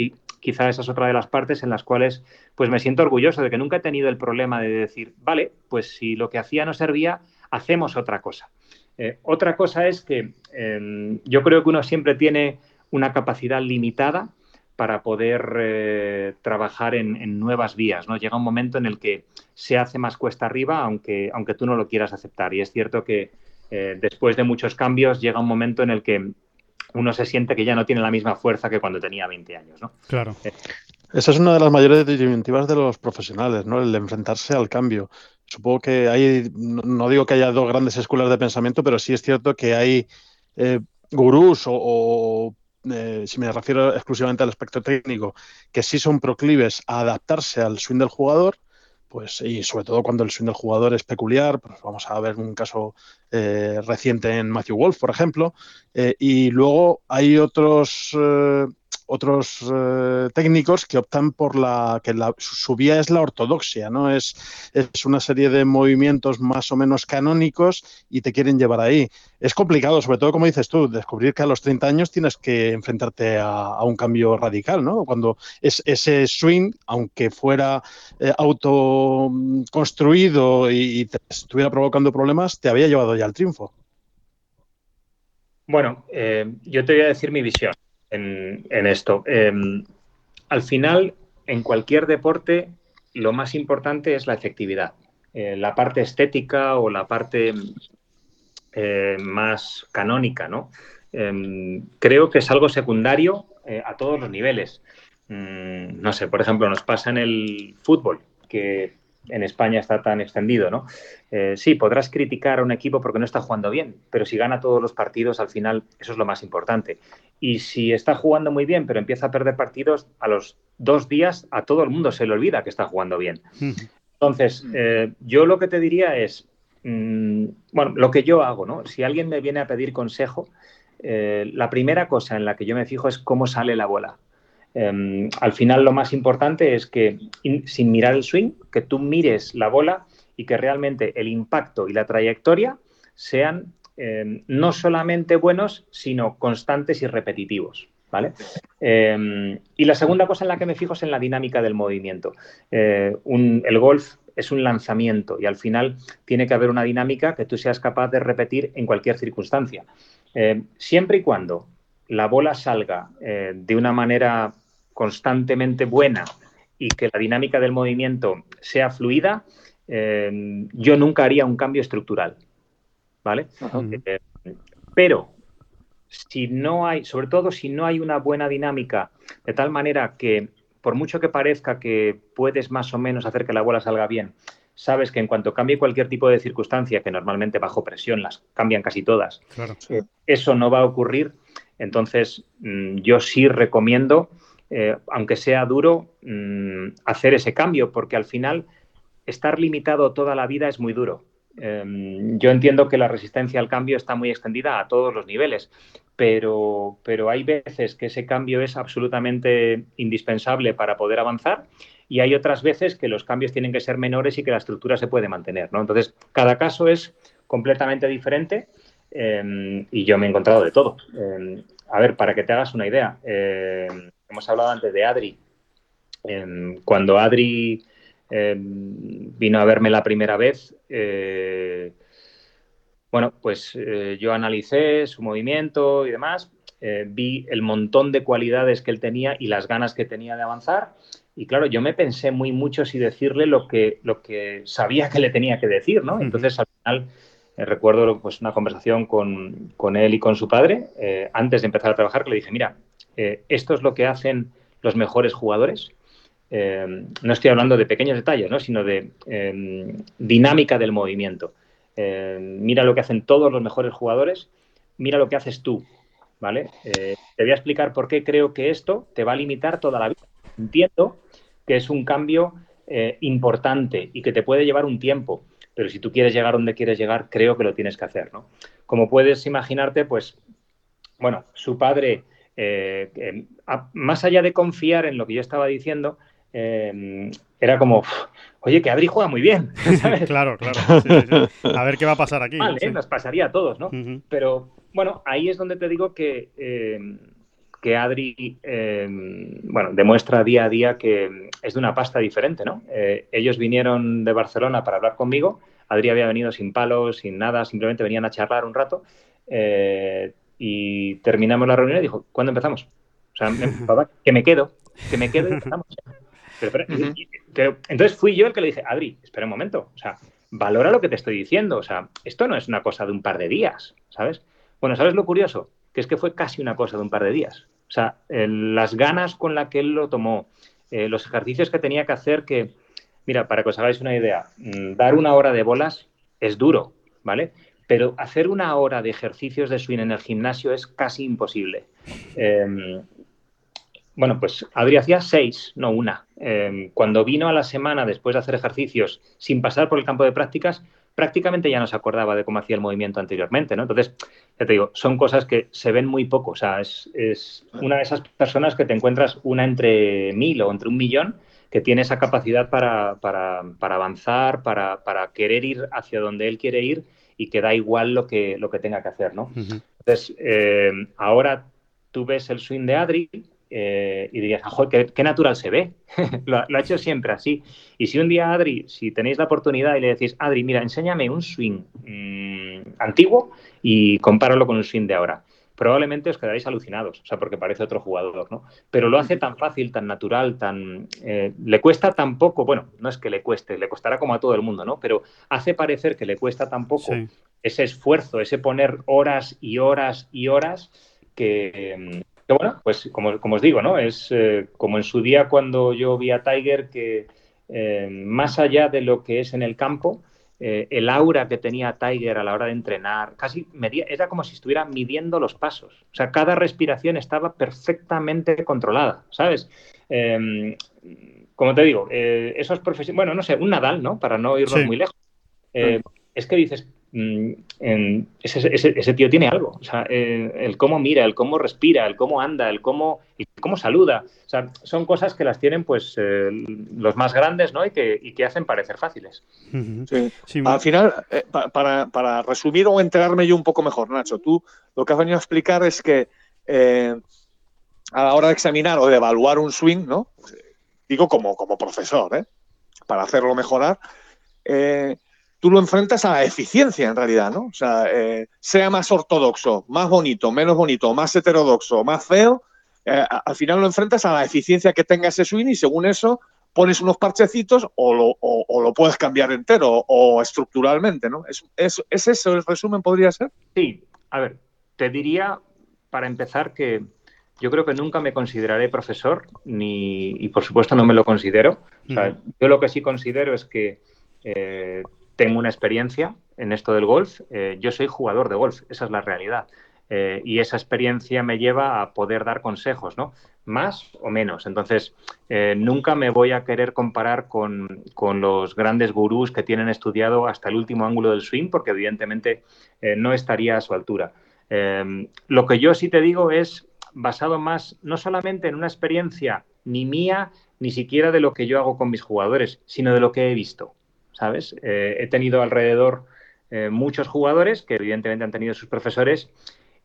Quizá esa es otra de las partes en las cuales pues me siento orgulloso de que nunca he tenido el problema de decir, vale, pues si lo que hacía no servía, hacemos otra cosa. Eh, otra cosa es que eh, yo creo que uno siempre tiene una capacidad limitada para poder eh, trabajar en, en, nuevas vías. ¿no? Llega un momento en el que se hace más cuesta arriba, aunque, aunque tú no lo quieras aceptar. Y es cierto que eh, después de muchos cambios llega un momento en el que uno se siente que ya no tiene la misma fuerza que cuando tenía 20 años. ¿no? Claro. Esa es una de las mayores disyuntivas de los profesionales, ¿no? El enfrentarse al cambio. Supongo que hay, no digo que haya dos grandes escuelas de pensamiento, pero sí es cierto que hay eh, gurús o, o eh, si me refiero exclusivamente al aspecto técnico, que sí son proclives a adaptarse al swing del jugador, pues y sobre todo cuando el swing del jugador es peculiar, pues vamos a ver un caso eh, reciente en Matthew Wolf, por ejemplo, eh, y luego hay otros eh, otros eh, técnicos que optan por la que la, su vía es la ortodoxia, ¿no? Es, es una serie de movimientos más o menos canónicos y te quieren llevar ahí. Es complicado, sobre todo como dices tú, descubrir que a los 30 años tienes que enfrentarte a, un cambio radical, ¿no? Cuando es, ese swing, aunque fuera eh, autoconstruido y, estuviera provocando problemas, te había llevado ya al triunfo. Bueno, eh, yo te voy a decir mi visión en, esto. Eh, al final, en cualquier deporte, lo más importante es la efectividad. Eh, la parte estética o la parte eh, más canónica, ¿no? Em, creo que es algo secundario eh, a todos los niveles. Mm, no sé, por ejemplo, nos pasa en el fútbol, que en España está tan extendido, ¿no? Eh, sí, podrás criticar a un equipo porque no está jugando bien, pero si gana todos los partidos, al final eso es lo más importante. Y si está jugando muy bien, pero empieza a perder partidos, a los dos días a todo el mundo se le olvida que está jugando bien. Entonces, eh, yo lo que te diría es, mmm, bueno, lo que yo hago, ¿no? Si alguien me viene a pedir consejo, eh, la primera cosa en la que yo me fijo es cómo sale la bola. Eh, al final lo más importante es que in, sin mirar el swing, que tú mires la bola y que realmente el impacto y la trayectoria sean eh, no solamente buenos, sino constantes y repetitivos. ¿Vale? Eh, y la segunda cosa en la que me fijo es en la dinámica del movimiento. Eh, el golf es un lanzamiento y al final tiene que haber una dinámica que tú seas capaz de repetir en cualquier circunstancia. Siempre y cuando la bola salga eh, de una manera constantemente buena y que la dinámica del movimiento sea fluida, eh, yo nunca haría un cambio estructural. ¿Vale? Eh, pero si no hay, sobre todo si no hay una buena dinámica, de tal manera que por mucho que parezca que puedes más o menos hacer que la bola salga bien, sabes que en cuanto cambie cualquier tipo de circunstancia, que normalmente bajo presión las cambian casi todas, claro. eh, eso no va a ocurrir. Entonces, mmm, yo sí recomiendo, eh, aunque sea duro, mmm, hacer ese cambio, porque al final estar limitado toda la vida es muy duro. Eh, yo entiendo que la resistencia al cambio está muy extendida a todos los niveles, pero, pero hay veces que ese cambio es absolutamente indispensable para poder avanzar y hay otras veces que los cambios tienen que ser menores y que la estructura se puede mantener. ¿no? Entonces, cada caso es completamente diferente eh, y yo me he encontrado de todo. Eh, a ver, para que te hagas una idea, hemos hablado antes de Adri. cuando Adri vino a verme la primera vez, eh, bueno, pues eh, yo analicé su movimiento y demás, eh, vi el montón de cualidades que él tenía y las ganas que tenía de avanzar. Y claro, yo me pensé muy mucho si decirle lo que, lo que sabía que le tenía que decir, ¿no? Entonces, al final, recuerdo pues, una conversación con, con, él y con su padre, eh, antes de empezar a trabajar, que le dije, mira, eh, esto es lo que hacen los mejores jugadores. eh, no estoy hablando de pequeños detalles, ¿no? sino de eh, dinámica del movimiento. Mira lo que hacen todos los mejores jugadores, mira lo que haces tú. ¿vale? te voy a explicar por qué creo que esto te va a limitar toda la vida. Entiendo que es un cambio importante y que te puede llevar un tiempo, pero si tú quieres llegar donde quieres llegar, creo que lo tienes que hacer. ¿no? Como puedes imaginarte, pues, bueno, su padre, más allá de confiar en lo que yo estaba diciendo, eh, era como, oye, que Adri juega muy bien. claro, claro. A ver qué va a pasar aquí. Vale, nos pasaría a todos, ¿no? Pero bueno, ahí es donde te digo que, eh, que Adri, eh, bueno, demuestra día a día que es de una pasta diferente, ¿no? ellos vinieron de Barcelona para hablar conmigo. Adri había venido sin palos, sin nada, simplemente venían a charlar un rato. Y terminamos la reunión y dijo, ¿cuándo empezamos? O sea, que me quedo, que me quedo y empezamos entonces fui yo el que le dije, Adri, espera un momento, o sea, valora lo que te estoy diciendo, o sea, esto no es una cosa de un par de días, ¿sabes? Bueno, ¿sabes lo curioso? Que es que fue casi una cosa de un par de días. O sea, las ganas con las que él lo tomó, eh, los ejercicios que tenía que hacer, que, mira, para que os hagáis una idea, mm, dar una hora de bolas es duro, ¿vale? Pero hacer una hora de ejercicios de swing en el gimnasio es casi imposible. Em, bueno, pues Adri hacía seis, no una. Em, cuando vino a la semana después de hacer ejercicios sin pasar por el campo de prácticas, prácticamente ya no se acordaba de cómo hacía el movimiento anteriormente, ¿no? Entonces, ya te digo, son cosas que se ven muy poco. O sea, es, una de esas personas que te encuentras una entre mil o entre un millón que tiene esa capacidad para, avanzar, para, querer ir hacia donde él quiere ir y que da igual lo que, lo que tenga que hacer, ¿no? Entonces, em, ahora tú ves el swing de Adri, eh, y dirías, qué, natural se ve! lo, ha hecho siempre así. Y si un día, Adri, si tenéis la oportunidad y le decís, Adri, mira, enséñame un swing mm, antiguo y compáralo con un swing de ahora, probablemente os quedaréis alucinados, o sea, porque parece otro jugador, ¿no? Pero lo hace tan fácil, tan natural, tan... Eh, le cuesta tan poco, bueno, no es que le cueste, le costará como a todo el mundo, ¿no? Pero hace parecer que le cuesta tan poco ese esfuerzo, ese poner horas y horas y horas que, bueno, pues como, os digo, ¿no? Es eh, como en su día cuando yo vi a Tiger que eh, más allá de lo que es en el campo, eh, el aura que tenía Tiger a la hora de entrenar, casi medía, era como si estuviera midiendo los pasos. O sea, cada respiración estaba perfectamente controlada, ¿sabes? Em, como te digo, esos profesionales, bueno, no sé, un Nadal, ¿no? Para no irnos muy lejos. es que dices, Mm, ese, tío tiene algo. O sea, el, cómo mira, el cómo respira, el cómo anda, el cómo, y cómo saluda. O sea, son cosas que las tienen pues eh, los más grandes ¿no? y, que, que hacen parecer fáciles. Al final, eh, para, resumir o enterarme yo un poco mejor, Nacho, tú lo que has venido a explicar es que eh, a la hora de examinar o de evaluar un swing, ¿no? digo como, como profesor, para hacerlo mejorar, tú lo enfrentas a la eficiencia en realidad, ¿no? O sea, eh, sea más ortodoxo, más bonito, menos bonito, más heterodoxo, más feo, eh, al final lo enfrentas a la eficiencia que tenga ese swing y según eso pones unos parchecitos o lo, puedes cambiar entero o estructuralmente, ¿no? ¿Es, es, eso el resumen podría ser? Sí, a ver, te diría para empezar que yo creo que nunca me consideraré profesor ni, y por supuesto no me lo considero. O sea, yo lo que sí considero es que eh, tengo una experiencia en esto del golf. Eh, yo soy jugador de golf, esa es la realidad. Eh, y esa experiencia me lleva a poder dar consejos, ¿no? Más o menos. Entonces, eh, nunca me voy a querer comparar con, los grandes gurús que tienen estudiado hasta el último ángulo del swing, porque evidentemente no estaría a su altura. lo que yo sí te digo es basado más, no solamente en una experiencia ni mía, ni siquiera de lo que yo hago con mis jugadores, sino de lo que he visto. ¿Sabes? Eh, he tenido alrededor eh, muchos jugadores que evidentemente han tenido sus profesores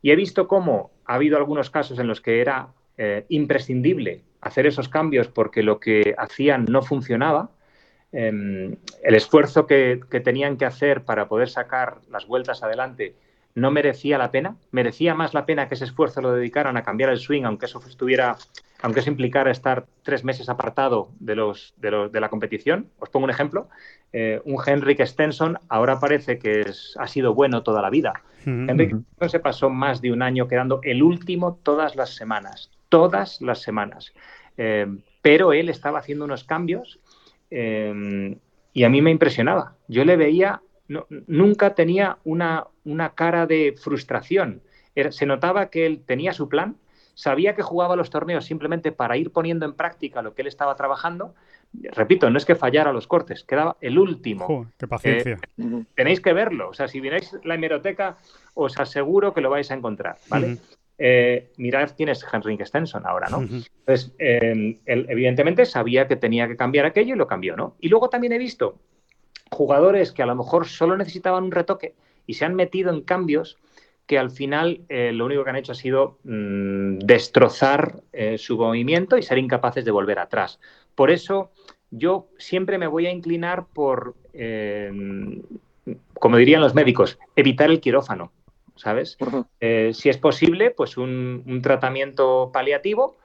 y he visto cómo ha habido algunos casos en los que era eh, imprescindible hacer esos cambios porque lo que hacían no funcionaba. Em, el esfuerzo que, que tenían que hacer para poder sacar las vueltas adelante no merecía la pena, merecía más la pena que ese esfuerzo lo dedicaran a cambiar el swing, aunque eso estuviera, aunque eso implicara estar tres meses apartado de los, de, los, de la competición. Os pongo un ejemplo. Eh, un Henrik Stenson ahora parece que ha sido bueno toda la vida. Henrik Stenson se pasó más de un año quedando el último todas las semanas, todas las semanas. eh, pero él estaba haciendo unos cambios eh, y a mí me impresionaba. Yo le veía, no, nunca tenía una, una cara de frustración. Era- se notaba que él tenía su plan, sabía que jugaba los torneos simplemente para ir poniendo en práctica lo que él estaba trabajando. Repito, no es que fallara los cortes, quedaba el último. Qué paciencia. Ujú. Tenéis que verlo. O sea, si miráis la hemeroteca, os aseguro que lo vais a encontrar, ¿vale? Ujú. Eh, mirad quién es Henrik Stenson ahora, ¿no? Entonces, eh, él evidentemente sabía que tenía que cambiar aquello y lo cambió, ¿no? Y luego también he visto jugadores que a lo mejor solo necesitaban un retoque y se han metido en cambios que al final eh, lo único que han hecho ha sido mm, destrozar eh, su movimiento y ser incapaces de volver atrás. Por eso yo siempre me voy a inclinar por, eh, como dirían los médicos, evitar el quirófano, ¿sabes? Si es posible, pues un, un tratamiento paliativo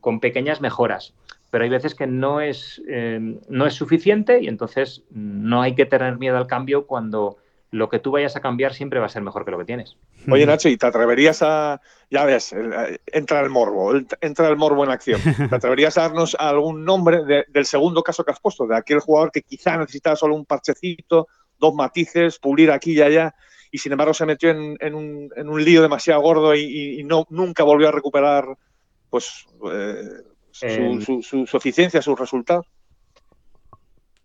con pequeñas mejoras. Pero hay veces que no es, eh, no es suficiente y entonces no hay que tener miedo al cambio cuando lo que tú vayas a cambiar siempre va a ser mejor que lo que tienes. Oye, Nacho, ¿y te atreverías a. Ya ves, el- eh, entra el morbo, el- entra el morbo en acción. ¿Te atreverías a darnos algún nombre de- del segundo caso que has puesto, de aquel jugador que quizá necesitaba solo un parchecito, dos matices, pulir aquí y allá, y sin embargo se metió en, en un, en un lío demasiado gordo y, y- y no, nunca volvió a recuperar pues eh, su, Eh, su- su- su eficiencia, sus resultados?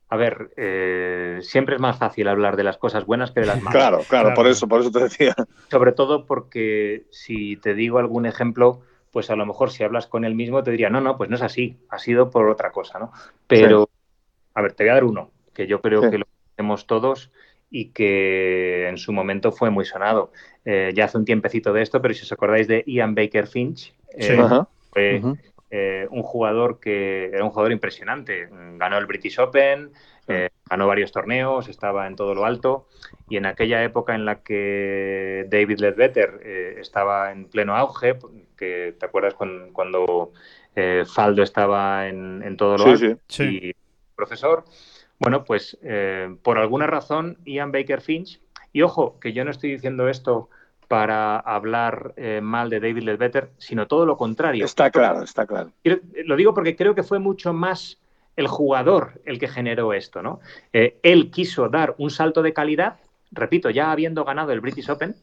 A ver, eh, siempre es más fácil hablar de las cosas buenas que de las malas. Claro, claro, Claro. por eso, por eso te decía. Sobre todo porque si te digo algún ejemplo, pues a lo mejor si hablas con él mismo te diría, no, no, pues no es así, ha sido por otra cosa, ¿no? Pero, a ver, te voy a dar uno, que yo creo Sí. que lo conocemos todos y que en su momento fue muy sonado. Eh, ya hace un tiempecito de esto, pero si os acordáis de Ian Baker Finch, Sí. eh, Ajá. fue. Eh, un jugador que era un jugador impresionante. Ganó el British Open, eh, ganó varios torneos, estaba en todo lo alto. Y en aquella época en la que David Ledbetter eh, estaba en pleno auge, que te acuerdas cuan- cuando, eh, Faldo estaba en, en todo lo Sí, alto sí. Sí. y profesor, bueno, pues por alguna razón Ian Baker Finch, y ojo, que yo no estoy diciendo esto para hablar eh, mal de David Ledbetter, sino todo lo contrario. Está claro, está claro. Quiero- Lo digo porque creo que fue mucho más el jugador el que generó esto, ¿no? Eh, él quiso dar un salto de calidad, repito, ya habiendo ganado el British Open,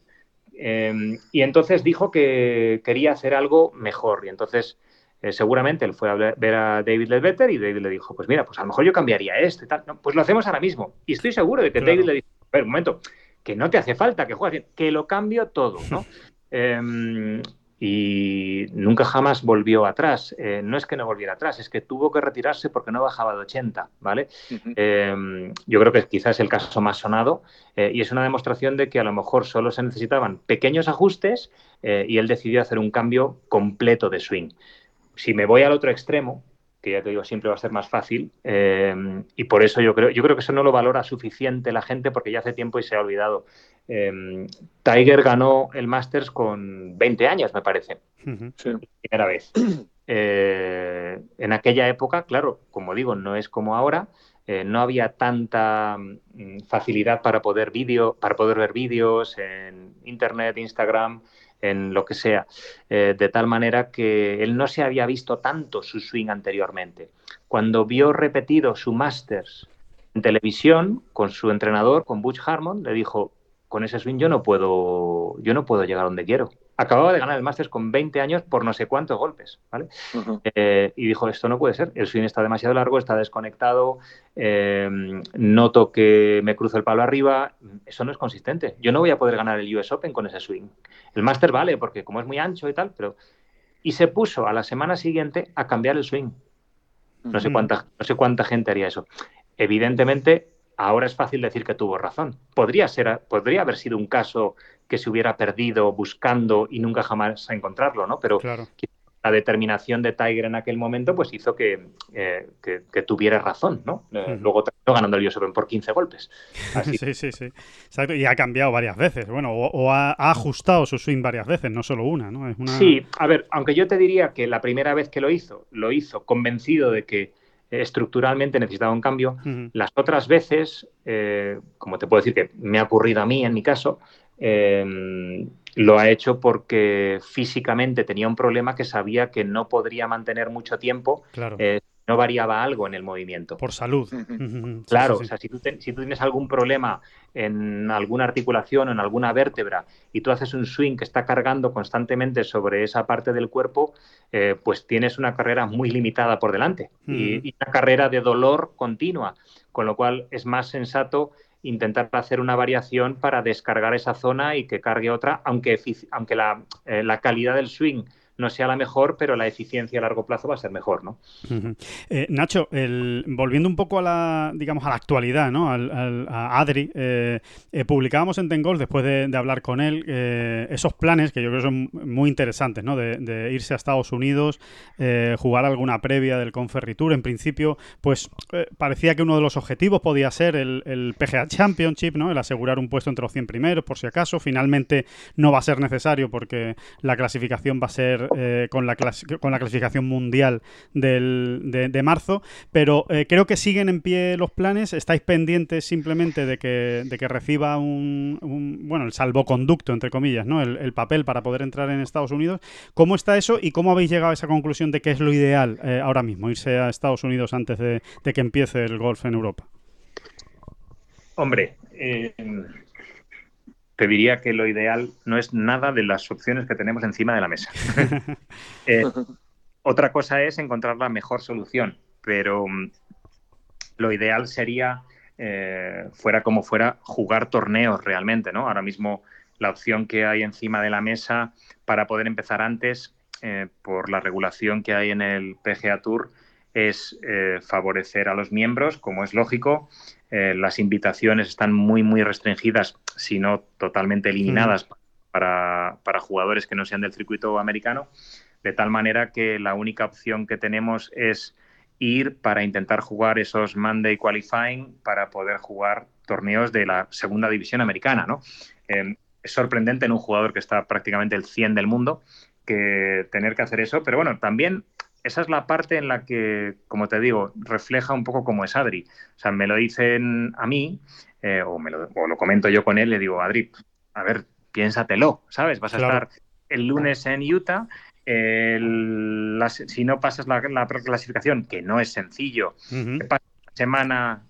eh, y entonces dijo que quería hacer algo mejor. Y entonces, eh, seguramente él fue a ver ver a David Ledbetter y David le dijo, pues mira, pues a lo mejor yo cambiaría esto y tal. No, pues lo hacemos ahora mismo. Y estoy seguro de que Claro. David le dijo, a ver, un momento, que no te hace falta que juegues bien, que lo cambio todo, ¿no? Em, y nunca jamás volvió atrás. Eh, no es que no volviera atrás, es que tuvo que retirarse porque no bajaba de 80, ¿vale? Eh, yo creo que quizás es el caso más sonado eh, y es una demostración de que a lo mejor solo se necesitaban pequeños ajustes eh, y él decidió hacer un cambio completo de swing. Si me voy al otro extremo, que ya te digo, siempre va a ser más fácil, eh, y por eso yo creo, yo creo que eso no lo valora suficiente la gente porque ya hace tiempo y se ha olvidado. Eh, Tiger ganó el Masters con 20 años, me parece. Sí. primera vez. Eh, en aquella época, claro, como digo, no es como ahora. eh, no había tanta mm, facilidad para poder vídeo, para poder ver vídeos en internet, Instagram, en lo que sea, eh, de tal manera que él no se había visto tanto su swing anteriormente. Cuando vio repetido su Masters en televisión con su entrenador, con Butch Harmon, le dijo: con ese swing yo no puedo, yo no puedo llegar donde quiero. Acababa de ganar el Masters con 20 años por no sé cuántos golpes, ¿vale? Eh, y dijo, esto no puede ser, el swing está demasiado largo, está desconectado, eh, noto que me cruzo el palo arriba, eso no es consistente. Yo no voy a poder ganar el US Open con ese swing. El Master vale, porque como es muy ancho y tal, pero... Y se puso a la semana siguiente a cambiar el swing. No sé cuánta, no sé cuánta gente haría eso. Evidentemente, ahora es fácil decir que tuvo razón. Podría, ser, podría haber sido un caso que se hubiera perdido buscando y nunca jamás a encontrarlo, ¿no? Pero Claro. la determinación de Tiger en aquel momento pues hizo que, eh, que, que tuviera razón, ¿no? Eh, Ujú. Luego terminó ganando el US Open por 15 golpes. Así Sí, sí, sí. Exacto. Y ha cambiado varias veces. Bueno, o, o ha, ha ajustado su swing varias veces, no solo una, ¿no? Es una... Sí, a ver, aunque yo te diría que la primera vez que lo hizo, lo hizo convencido de que estructuralmente necesitaba un cambio. Las otras veces, eh, como te puedo decir que me ha ocurrido a mí en mi caso, eh, lo ha hecho porque físicamente tenía un problema que sabía que no podría mantener mucho tiempo Claro. eh, no variaba algo en el movimiento. Por salud. Sí, Claro, sí, sí. o sea, si tú, te- si tú tienes algún problema en alguna articulación o en alguna vértebra y tú haces un swing que está cargando constantemente sobre esa parte del cuerpo, eh, pues tienes una carrera muy limitada por delante y, una carrera de dolor continua, con lo cual es más sensato intentar hacer una variación para descargar esa zona y que cargue otra, aunque, aunque la, eh, la calidad del swing no sea la mejor, pero la eficiencia a largo plazo va a ser mejor, ¿no? Eh, Nacho, el- volviendo un poco a la, digamos, a la actualidad, ¿no? Al- al- a Adri, eh, eh, publicábamos en Tengol, después de, hablar con él, eh, esos planes que yo creo son muy interesantes, ¿no? De, de irse a Estados Unidos, jugar alguna previa del Conferritur. En principio, pues parecía que uno de los objetivos podía ser el, el PGA Championship, ¿no? El asegurar un puesto entre los 100 primeros, por si acaso. Finalmente no va a ser necesario porque la clasificación va a ser eh, con, la clasificación mundial de, marzo, pero eh, creo que siguen en pie los planes. Estáis pendientes simplemente de que, de que reciba un, bueno, el salvoconducto, entre comillas. El, el papel para poder entrar en Estados Unidos. ¿Cómo está eso y cómo habéis llegado a esa conclusión de que es lo ideal eh, ahora mismo, irse a Estados Unidos antes de, de que empiece el golf en Europa? Hombre, eh, te diría que lo ideal no es nada de las opciones que tenemos encima de la mesa. Eh, otra cosa es encontrar la mejor solución, pero mm, lo ideal sería, eh, fuera como fuera, jugar torneos realmente, ¿no? Ahora mismo la opción que hay encima de la mesa para poder empezar antes, eh, por la regulación que hay en el PGA Tour, es favorecer a los miembros, como es lógico. Las invitaciones están muy, muy restringidas, si no totalmente eliminadas para, para jugadores que no sean del circuito americano, de tal manera que la única opción que tenemos es ir para intentar jugar esos Monday Qualifying para poder jugar torneos de la segunda división americana, ¿no? Eh, es sorprendente en un jugador que está prácticamente el 100 del mundo que tener que hacer eso, pero bueno, también esa es la parte en la que, como te digo, refleja un poco cómo es Adri. O sea, me lo dicen a mí, eh, o, me lo, o lo comento yo con él, le digo, Adri, a ver, piénsatelo, ¿sabes? Vas a Claro. estar el lunes en Utah, el- la- si no pasas la, la clasificación, que no es sencillo, pasas la semana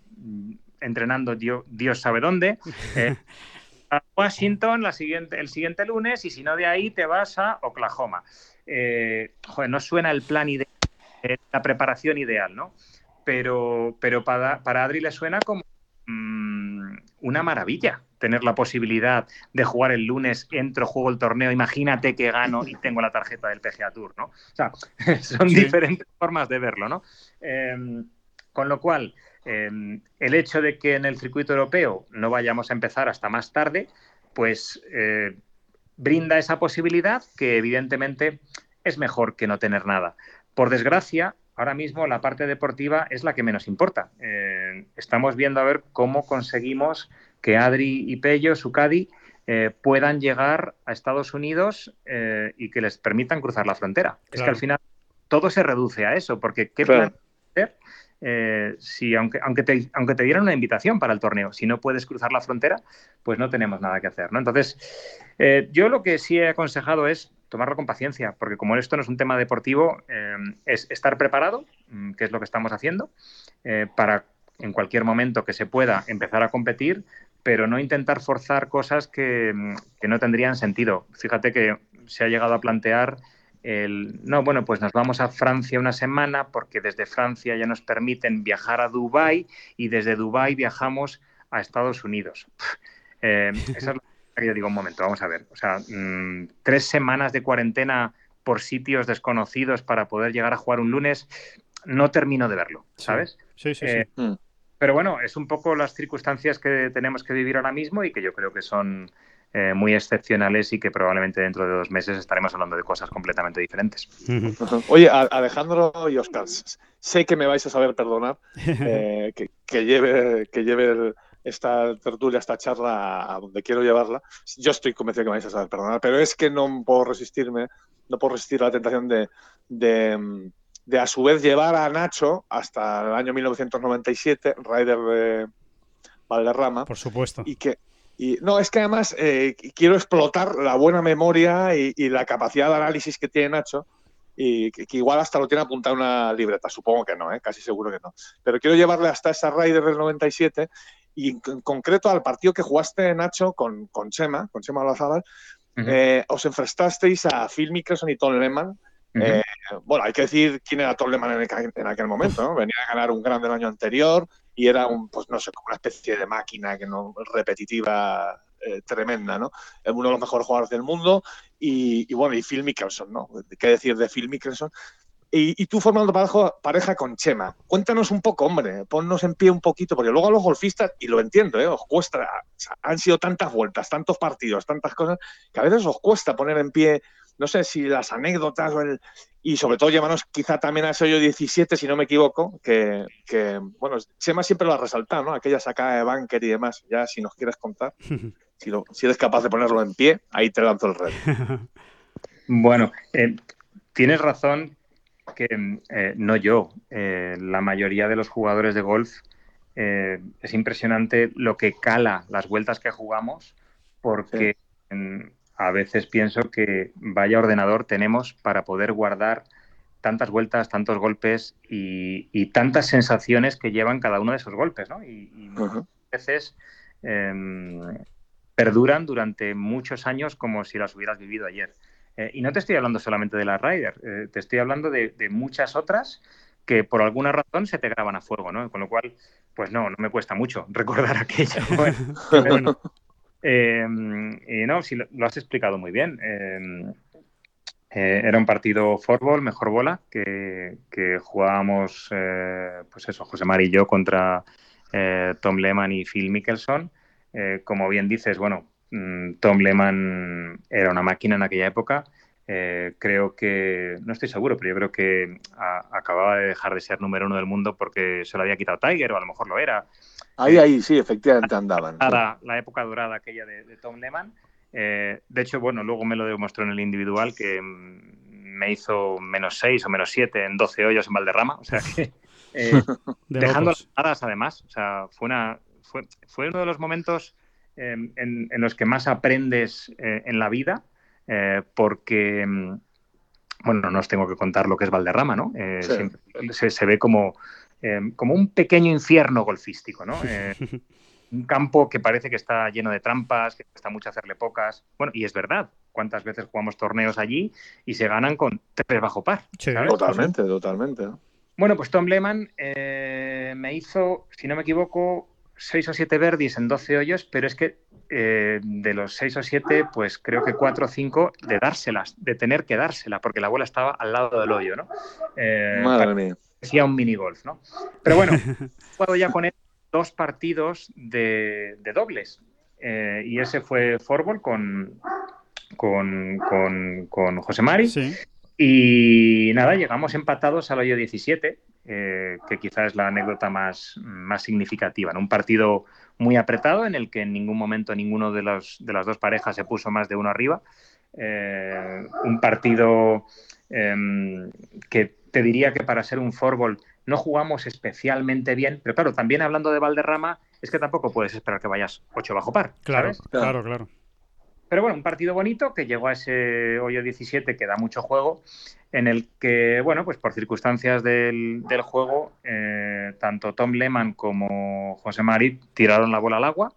entrenando Dios, Dios sabe dónde, eh, a Washington la siguiente, el siguiente lunes y si no de ahí te vas a Oklahoma. Eh, joder, no suena el plan ideal, eh, la preparación ideal, ¿no? Pero, pero para, para Adri le suena como una maravilla tener la posibilidad de jugar el lunes, entro, juego el torneo, imagínate que gano y tengo la tarjeta del PGA Tour, ¿no? O sea, son Sí. diferentes formas de verlo, ¿no? Eh, con lo cual, eh, el hecho de que en el circuito europeo no vayamos a empezar hasta más tarde, pues eh, brinda esa posibilidad que evidentemente es mejor que no tener nada. Por desgracia, ahora mismo la parte deportiva es la que menos importa. Eh, estamos viendo a ver cómo conseguimos que Adri y Pello, su Cadi, eh, puedan llegar a Estados Unidos eh, y que les permitan cruzar la frontera. Es que al final todo se reduce a eso, porque ¿qué Claro. plan hacer eh, si aunque, aunque, te, aunque te dieran una invitación para el torneo, si no puedes cruzar la frontera, pues no tenemos nada que hacer, ¿no? Entonces, yo lo que sí he aconsejado es tomarlo con paciencia, porque como esto no es un tema deportivo, eh, es estar preparado, mm, que es lo que estamos haciendo, eh, para en cualquier momento que se pueda empezar a competir, pero no intentar forzar cosas que, mm, que no tendrían sentido. Fíjate que se ha llegado a plantear el, no, bueno, pues nos vamos a Francia una semana porque desde Francia ya nos permiten viajar a Dubái y desde Dubái viajamos a Estados Unidos. Eh, esa es la yo digo, un momento, vamos a ver. O sea, mm, tres semanas de cuarentena por sitios desconocidos para poder llegar a jugar un lunes, no termino de verlo. ¿sabes? Sí, sí, sí. Eh, Mm. pero bueno, es un poco las circunstancias que tenemos que vivir ahora mismo y que yo creo que son eh, muy excepcionales y que probablemente dentro de dos meses estaremos hablando de cosas completamente diferentes. Oye, Alejandro y Oscar, sé que me vais a saber perdonar eh, que, que lleve, que lleve el- esta tertulia, esta charla a donde quiero llevarla. Yo estoy convencido que me vais a saber perdonar, pero es que no puedo resistirme, no puedo resistir la tentación de, de, mm, de, a su vez llevar a Nacho hasta el año 1997, Ryder de Valderrama, Por supuesto. y que, Y no, es que además eh, quiero explotar la buena memoria y, y la capacidad de análisis que tiene Nacho y que, que igual hasta lo tiene apuntado una libreta, supongo que no, ¿eh? casi seguro que no. Pero quiero llevarle hasta esa Raider del 97 y en, concreto al partido que jugaste, Nacho, con, con Chema, con Chema Olazábal, eh, os enfrentasteis a Phil Mickelson y Tom Lehman. Eh, bueno, hay que decir quién era Tom Lehman en, aquel- en aquel momento, ¿no? Venía a ganar un gran del año anterior y era un, pues no sé, como una especie de máquina que no repetitiva eh, tremenda, ¿no? Es uno de los mejores jugadores del mundo y, y bueno, y Phil Mickelson, ¿no? ¿Qué decir de Phil Mickelson? Y, y tú formando pareja, pareja con Chema. Cuéntanos un poco, hombre, ponnos en pie un poquito, porque luego a los golfistas, y lo entiendo, ¿eh? os cuesta, o sea, han sido tantas vueltas, tantos partidos, tantas cosas, que a veces os cuesta poner en pie, no sé si las anécdotas o el, y sobre todo llévanos quizá también a ese hoyo 17, si no me equivoco, que, que, bueno, Chema siempre lo ha resaltado, ¿no? Aquella sacada de bunker y demás, ya si nos quieres contar, si, lo- si eres capaz de ponerlo en pie, ahí te lanzo el reto. Bueno, eh, tienes razón que eh, no yo, eh, la mayoría de los jugadores de golf eh, es impresionante lo que cala las vueltas que jugamos porque a veces pienso que vaya ordenador tenemos para poder guardar tantas vueltas, tantos golpes y, y tantas sensaciones que llevan cada uno de esos golpes, ¿no? Y, y Ujú. veces em, perduran durante muchos años como si las hubieras vivido ayer. Eh, y no te estoy hablando solamente de la Ryder, eh, te estoy hablando de, de muchas otras que por alguna razón se te graban a fuego, ¿no? Con lo cual, pues no, no me cuesta mucho recordar aquello. Bueno, bueno. eh, y no, sí, lo, has explicado muy bien. Eh, eh, era un partido fútbol, mejor bola, que, que jugábamos, pues eso, José Mari y yo contra Tom Lehman y Phil Mickelson. Como bien dices, bueno, Tom Lehman era una máquina en aquella época. Eh, creo que, no estoy seguro, pero yo creo que a- acababa de dejar de ser número uno del mundo porque se lo había quitado Tiger, o a lo mejor lo era Ahí, ahí, sí, efectivamente andaban. la, la época dorada aquella de, de Tom Lehman. Eh, de hecho, bueno, luego me lo demostró en el individual que mm, me hizo menos 6 o menos 7 en 12 hoyos en Valderrama. O sea que, eh, De dejando locos. las paradas además. O sea, fue, una, fue, fue uno de los momentos en, en los que más aprendes eh, en la vida eh, porque, mm, bueno, no os tengo que contar lo que es Valderrama, ¿no? Eh, Sí. siempre se, se ve como, eh, como un pequeño infierno golfístico, ¿no? Eh, un campo que parece que está lleno de trampas, que cuesta mucho hacerle pocas. Bueno, y es verdad, ¿cuántas veces jugamos torneos allí y se ganan con tres bajo par? Sí. Totalmente, totalmente. ¿no? Bueno, pues Tom Lehman eh, me hizo, si no me equivoco, seis o siete verdis en 12 hoyos, pero es que eh, de los seis o siete, pues creo que cuatro o cinco de dárselas, de tener que dársela, porque la bola estaba al lado del hoyo, ¿no? Eh, Madre mía. parecía un mini golf, ¿no? Pero bueno, he jugado ya con él dos partidos de, de dobles. Eh, y ese fue fútbol con, con, con, con José Mari. Sí. Y nada, llegamos empatados al hoyo 17, eh, que quizás es la anécdota más, más significativa. ¿no? Un partido muy apretado en el que en ningún momento ninguno de, los, de las dos parejas se puso más de uno arriba. Eh, un partido eh, que te diría que para ser un fútbol no jugamos especialmente bien, pero claro, también hablando de Valderrama, es que tampoco puedes esperar que vayas 8 bajo par. Claro, ¿sabes? claro, claro. Pero bueno, un partido bonito que llegó a ese hoyo 17 que da mucho juego, en el que, bueno, pues por circunstancias del, del juego, eh, tanto Tom Lehman como José Mari tiraron la bola al agua,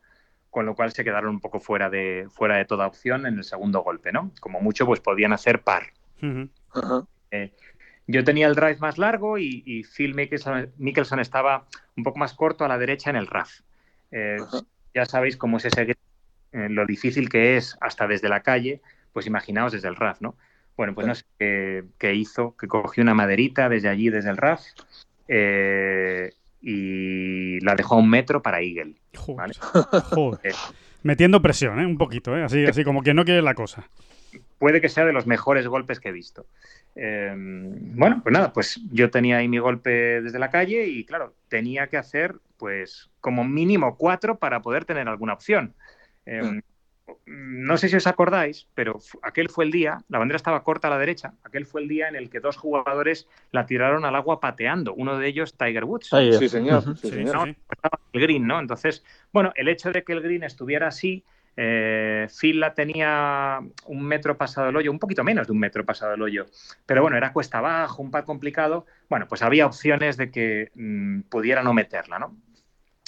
con lo cual se quedaron un poco fuera de, fuera de toda opción en el segundo golpe, ¿no? Como mucho, pues podían hacer par. Ajá. Yo tenía el drive más largo y, y Phil Mickelson, Mickelson estaba un poco más corto a la derecha en el RAF. Eh, ya sabéis cómo es ese eh, lo difícil que es hasta desde la calle, pues imaginaos desde el RAF, ¿no? Bueno, pues no sé qué, qué hizo, que cogió una maderita desde allí, desde el RAF, eh, y la dejó a un metro para Eagle. Joder. ¿vale? Joder. Eh, Metiendo presión, ¿eh? Un poquito, ¿eh? Así, así como que no quiere la cosa. puede que sea de los mejores golpes que he visto. Eh, bueno, pues nada, pues yo tenía ahí mi golpe desde la calle y claro, tenía que hacer pues como mínimo cuatro para poder tener alguna opción. Eh, Mm. no sé si os acordáis, pero aquel fue el día, la bandera estaba corta a la derecha, aquel fue el día en el que dos jugadores la tiraron al agua pateando, uno de ellos Tiger Woods. Sí, señor. Sí, Sí, señor. ¿no? sí. El green, ¿no? Entonces, bueno, el hecho de que el green estuviera así, eh, Phil la tenía un metro pasado el hoyo, un poquito menos de un metro pasado el hoyo, pero bueno, era cuesta abajo, un pad complicado, bueno, pues había opciones de que mm, pudiera no meterla, ¿no?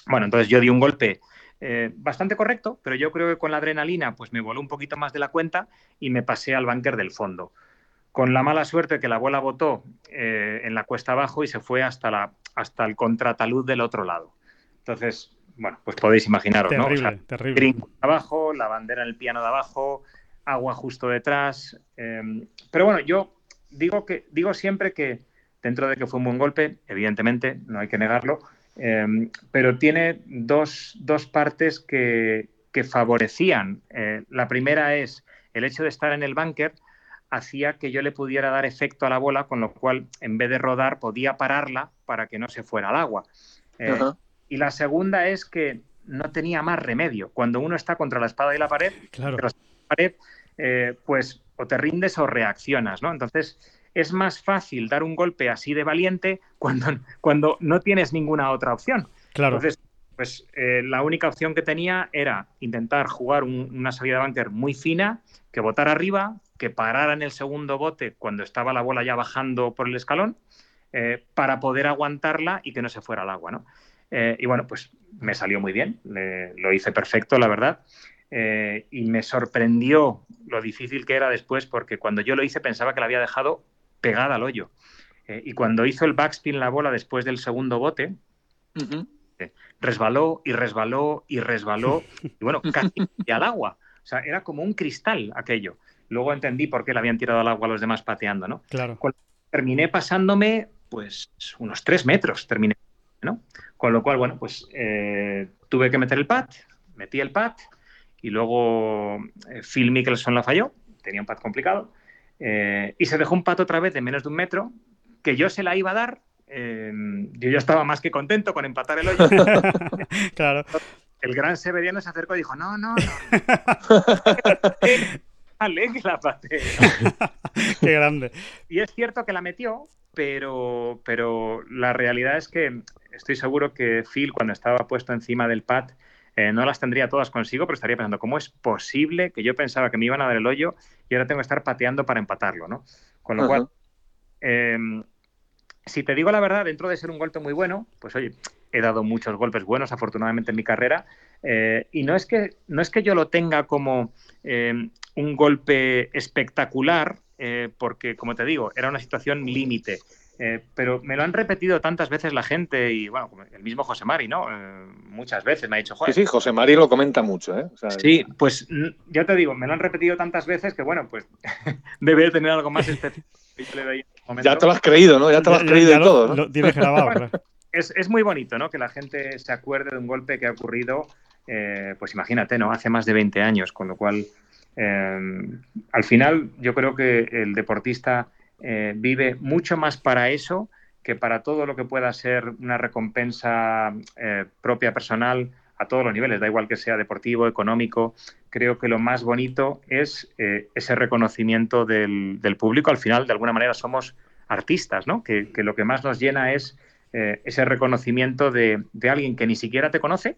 Bueno, entonces yo di un golpe eh, bastante correcto, pero yo creo que con la adrenalina pues me voló un poquito más de la cuenta y me pasé al bunker del fondo. Con la mala suerte que la bola botó eh, en la cuesta abajo y se fue hasta, la, hasta el contratalud del otro lado. Entonces, bueno, pues podéis imaginaros, ¿no? O Terrible, sea, terrible. abajo, la bandera en el piano de abajo, agua justo detrás. eh, pero bueno, yo digo, que, digo siempre que dentro de que fue un buen golpe, evidentemente, no hay que negarlo, eh, pero tiene dos, dos partes que, que favorecían. Eh, la primera es el hecho de estar en el bunker hacía que yo le pudiera dar efecto a la bola, con lo cual en vez de rodar podía pararla para que no se fuera al agua. Eh, y la segunda es que no tenía más remedio. Cuando uno está contra la espada y la pared, Claro. pero- pared, eh, pues o te rindes o reaccionas, ¿no? Entonces es más fácil dar un golpe así de valiente cuando, cuando no tienes ninguna otra opción. Claro. Entonces, pues eh, la única opción que tenía era intentar jugar un- una salida de bunker muy fina, que botara arriba, que parara en el segundo bote cuando estaba la bola ya bajando por el escalón, eh, para poder aguantarla y que no se fuera al agua, ¿no? Eh, y bueno, pues me salió muy bien, lo hice perfecto, la verdad. Eh, y me sorprendió lo difícil que era después, porque cuando yo lo hice pensaba que la había dejado pegada al hoyo. Eh, y cuando hizo el backspin la bola después del segundo bote, Ujú. resbaló y resbaló y resbaló, y bueno, casi al agua. O sea, era como un cristal aquello. Luego entendí por qué le habían tirado al agua a los demás pateando, ¿no? Claro. Terminé pasándome, pues, unos tres metros, terminé, ¿no? Con lo cual, bueno, pues eh, tuve que meter el pad, metí el pad, y luego eh, Phil Mickelson la falló, tenía un pad complicado, eh, y se dejó un pad otra vez de menos de un metro, que yo se la iba a dar, eh, yo ya estaba más que contento con empatar el hoyo, claro. el gran Severiano se acercó y dijo, no, no, no. Que la. Qué grande. Y es cierto que la metió, pero, pero la realidad es que estoy seguro que Phil, cuando estaba puesto encima del pad, eh, no las tendría todas consigo, pero estaría pensando, ¿cómo es posible que yo pensaba que me iban a dar el hoyo y ahora tengo que estar pateando para empatarlo, ¿no? Con lo Ajá. cual, eh, si te digo la verdad, dentro de ser un golpe muy bueno, pues oye, he dado muchos golpes buenos, afortunadamente, en mi carrera, eh, y no es, que, no es que yo lo tenga como eh, un golpe espectacular, eh, porque, como te digo, era una situación límite. Eh, pero me lo han repetido tantas veces la gente y, bueno, el mismo José Mari, ¿no? Eh, muchas veces me ha dicho, Sí, joder, sí, José Mari lo comenta mucho, ¿eh? O sea, Sí, pues ya te digo, me lo han repetido tantas veces que bueno, pues debe de tener algo más en este. Ya te lo has creído, ¿no? Ya te lo has Ya- creído ya y lo- todo, ¿no? Lo tienes grabado, claro. es, es muy bonito, ¿no? Que la gente se acuerde de un golpe que ha ocurrido, eh, pues imagínate, ¿no? Hace más de 20 años, con lo cual, eh, al final, yo creo que el deportista eh, vive mucho más para eso que para todo lo que pueda ser una recompensa eh, propia personal a todos los niveles, da igual que sea deportivo, económico. Creo que lo más bonito es eh, ese reconocimiento del, público. Al final, de alguna manera, somos artistas, ¿no? Que, lo que más nos llena es ese reconocimiento de, alguien que ni siquiera te conoce,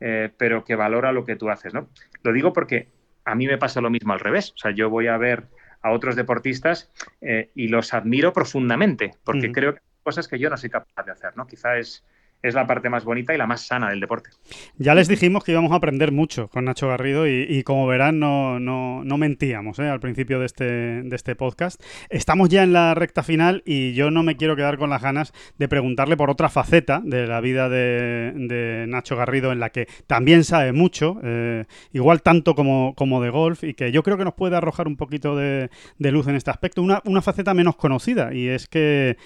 pero que valora lo que tú haces, ¿no? Lo digo porque a mí me pasa lo mismo al revés. O sea, yo voy a ver a otros deportistas eh, y los admiro profundamente, porque uh -huh. creo que hay cosas que yo no soy capaz de hacer, ¿no? Quizá es, es la parte más bonita y la más sana del deporte. Ya les dijimos que íbamos a aprender mucho con Nacho Garrido y, como verán no, no, no mentíamos ¿eh? al principio de este, de este podcast. Estamos ya en la recta final y yo no me quiero quedar con las ganas de preguntarle por otra faceta de la vida de, de Nacho Garrido en la que también sabe mucho, eh, igual tanto como, como de golf y que yo creo que nos puede arrojar un poquito de, luz en este aspecto. Una, una, faceta menos conocida y es que,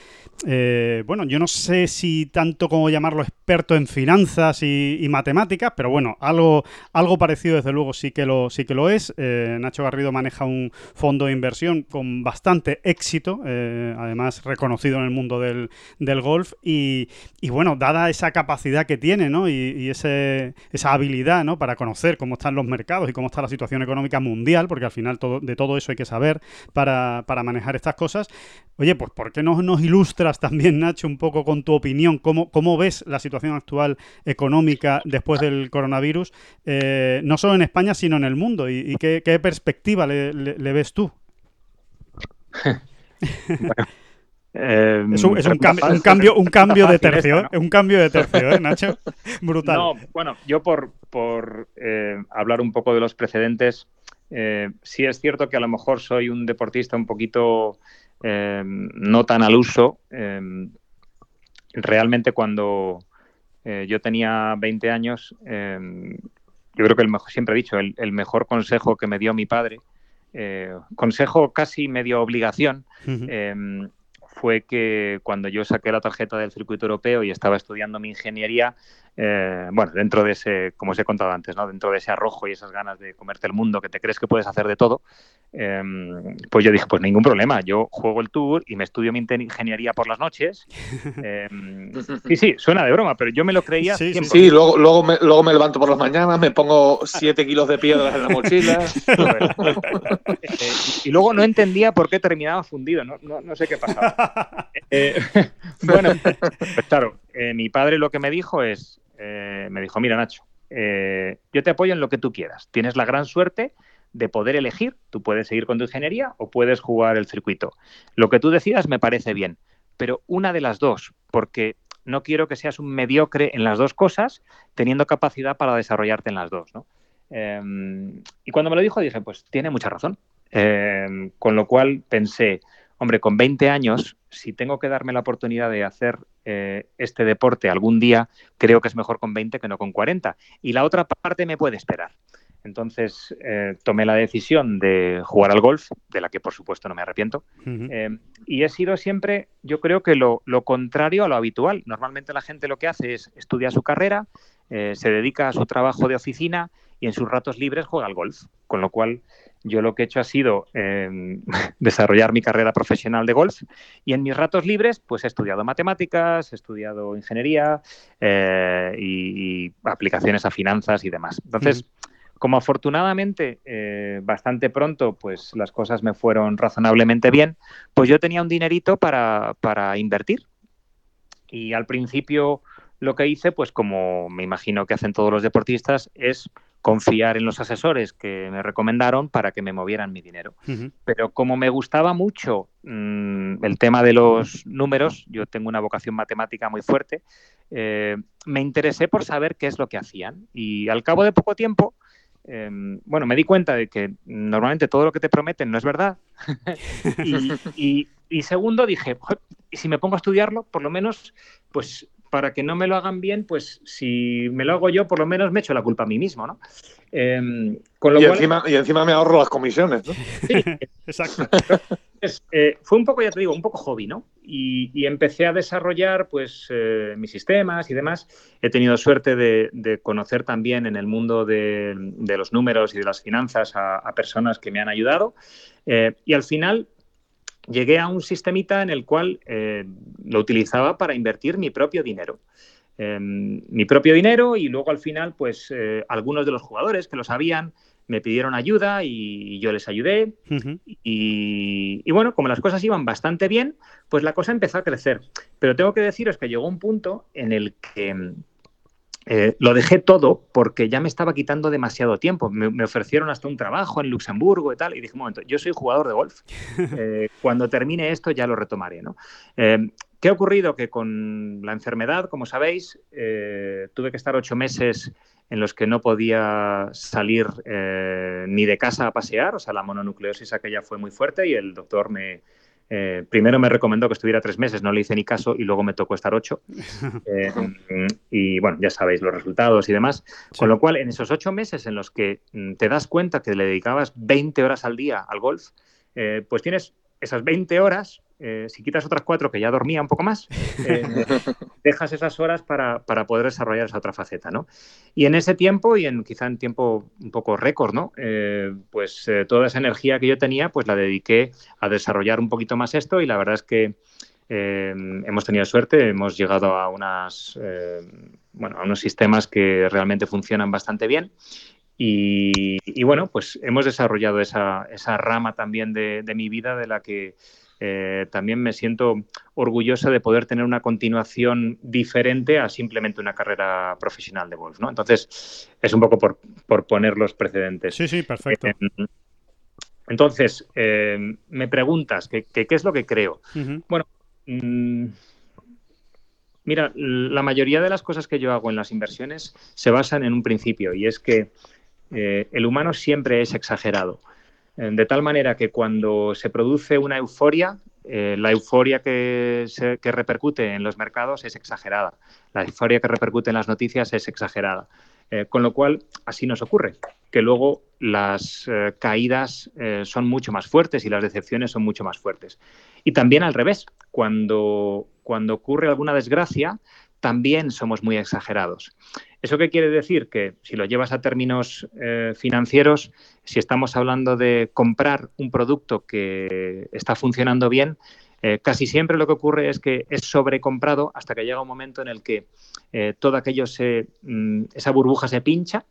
eh, bueno, yo no sé si tanto como llamar llamarlo experto en finanzas y, matemáticas, pero bueno, algo, algo parecido desde luego sí que lo, sí que lo es. Eh, Nacho Garrido maneja un fondo de inversión con bastante éxito, eh, además reconocido en el mundo del, golf y, bueno, dada esa capacidad que tiene ¿no? y, ese, esa habilidad ¿no? para conocer cómo están los mercados y cómo está la situación económica mundial, porque al final todo, de todo eso hay que saber para, para manejar estas cosas. Oye, pues ¿por qué no nos ilustras también, Nacho, un poco con tu opinión? ¿Cómo, cómo ves la situación actual económica después del coronavirus, eh, no solo en España, sino en el mundo? ¿Y, qué, perspectiva le, ves tú? es, un, cambio, un cambio de tercio, ¿eh? un cambio de tercio, ¿eh, Nacho? Brutal. No, bueno, yo por, por hablar un poco de los precedentes, sí es cierto que a lo mejor soy un deportista un poquito no tan al uso realmente cuando eh, yo tenía 20 años, em, yo creo que el mejor, siempre he dicho, el, mejor consejo que me dio mi padre, eh, consejo casi medio obligación, em, fue que cuando yo saqué la tarjeta del circuito europeo y estaba estudiando mi ingeniería, eh, bueno, dentro de ese, como os he contado antes, ¿no? dentro de ese arrojo y esas ganas de comerte el mundo, que te crees que puedes hacer de todo, em, pues yo dije, pues ningún problema, yo juego el tour y me estudio mi ingeniería por las noches. Em, sí, sí, suena de broma, pero yo me lo creía. Sí, sí, luego, luego, me, luego me levanto por las mañanas, me pongo 7 kilos de piedras en la mochila. Eh, y luego no entendía por qué terminaba fundido, no, no, sé qué pasaba. Eh, bueno, pues claro, eh, mi padre lo que me dijo es, eh, me dijo, mira Nacho, eh, yo te apoyo en lo que tú quieras. Tienes la gran suerte de poder elegir. Tú puedes seguir con tu ingeniería o puedes jugar el circuito. Lo que tú decidas me parece bien, pero una de las dos, porque no quiero que seas un mediocre en las dos cosas, teniendo capacidad para desarrollarte en las dos. Em, y cuando me lo dijo dije, pues tiene mucha razón. Em, con lo cual pensé, hombre, con 20 años, si tengo que darme la oportunidad de hacer eh, este deporte algún día, creo que es mejor con 20 que no con 40. Y la otra parte me puede esperar. Entonces eh, tomé la decisión de jugar al golf, de la que por supuesto no me arrepiento. Eh, y he sido siempre, yo creo que lo, lo, contrario a lo habitual. Normalmente la gente lo que hace es estudia su carrera, se dedica a su trabajo de oficina y en sus ratos libres juega al golf. Con lo cual yo lo que he hecho ha sido em, desarrollar mi carrera profesional de golf y en mis ratos libres pues he estudiado matemáticas, he estudiado ingeniería eh, y, aplicaciones a finanzas y demás. Entonces, como afortunadamente eh, bastante pronto pues las cosas me fueron razonablemente bien, pues yo tenía un dinerito para, para invertir. Y al principio lo que hice, pues como me imagino que hacen todos los deportistas, es confiar en los asesores que me recomendaron para que me movieran mi dinero. Pero como me gustaba mucho mm, el tema de los números, yo tengo una vocación matemática muy fuerte, eh, me interesé por saber qué es lo que hacían. Y al cabo de poco tiempo, em, bueno, me di cuenta de que normalmente todo lo que te prometen no es verdad. y, y, segundo, dije, si me pongo a estudiarlo, por lo menos, pues para que no me lo hagan bien, pues si me lo hago yo, por lo menos me echo la culpa a mí mismo, ¿no? Em, y, encima, y, encima, me ahorro las comisiones, ¿no? Sí, exacto. Eh, fue un poco, ya te digo, un poco hobby, ¿no? Y, empecé a desarrollar, pues, eh, mis sistemas y demás. He tenido suerte de, conocer también en el mundo de, los números y de las finanzas a, personas que me han ayudado. Eh, y al final, llegué a un sistemita en el cual eh, lo utilizaba para invertir mi propio dinero. Em, mi propio dinero y luego al final, pues eh, algunos de los jugadores que lo sabían me pidieron ayuda y yo les ayudé. y, bueno, como las cosas iban bastante bien, pues la cosa empezó a crecer. Pero tengo que deciros que llegó un punto en el que eh, lo dejé todo porque ya me estaba quitando demasiado tiempo. Me, ofrecieron hasta un trabajo en Luxemburgo y tal. Y dije, un momento, yo soy jugador de golf. Eh, cuando termine esto ya lo retomaré. ¿no? Eh, ¿Qué ha ocurrido? Que con la enfermedad, como sabéis, tuve que estar ocho meses en los que no podía salir ni de casa a pasear. O sea, la mononucleosis aquella fue muy fuerte y el doctor me, eh, primero me recomendó que estuviera tres meses, no le hice ni caso y luego me tocó estar ocho. Eh, y bueno, ya sabéis los resultados y demás. Con lo cual, en esos ocho meses en los que mm, te das cuenta que le dedicabas 20 horas al día al golf, eh, pues tienes esas 20 horas eh, si quitas otras cuatro que ya dormía un poco más, eh, dejas esas horas para, para, poder desarrollar esa otra faceta, ¿no? Y en ese tiempo, y en quizá en tiempo un poco récord, ¿no? Eh, pues toda esa energía que yo tenía, pues la dediqué a desarrollar un poquito más esto y la verdad es que hemos tenido suerte, hemos llegado a unas, bueno, a unos sistemas que realmente funcionan bastante bien y, bueno, pues hemos desarrollado esa, esa rama también de, mi vida de la que eh, también me siento orgullosa de poder tener una continuación diferente a simplemente una carrera profesional de golf, ¿no? Entonces, es un poco por, por poner los precedentes. Sí, sí, perfecto. Eh, entonces, eh, me preguntas, ¿qué, ¿qué, es lo que creo? Bueno, mm, mira, la mayoría de las cosas que yo hago en las inversiones se basan en un principio y es que eh, el humano siempre es exagerado. Eh, de tal manera que cuando se produce una euforia, eh, la euforia que, repercute en los mercados es exagerada. La euforia que repercute en las noticias es exagerada. con lo cual, así nos ocurre, que luego las caídas son mucho más fuertes y las decepciones son mucho más fuertes. Y también al revés, cuando, cuando ocurre alguna desgracia, también somos muy exagerados. ¿Eso qué quiere decir? Que si lo llevas a términos eh, financieros, si estamos hablando de comprar un producto que está funcionando bien, eh, casi siempre lo que ocurre es que es sobrecomprado hasta que llega un momento en el que eh, todo aquello se, mm, esa burbuja se pincha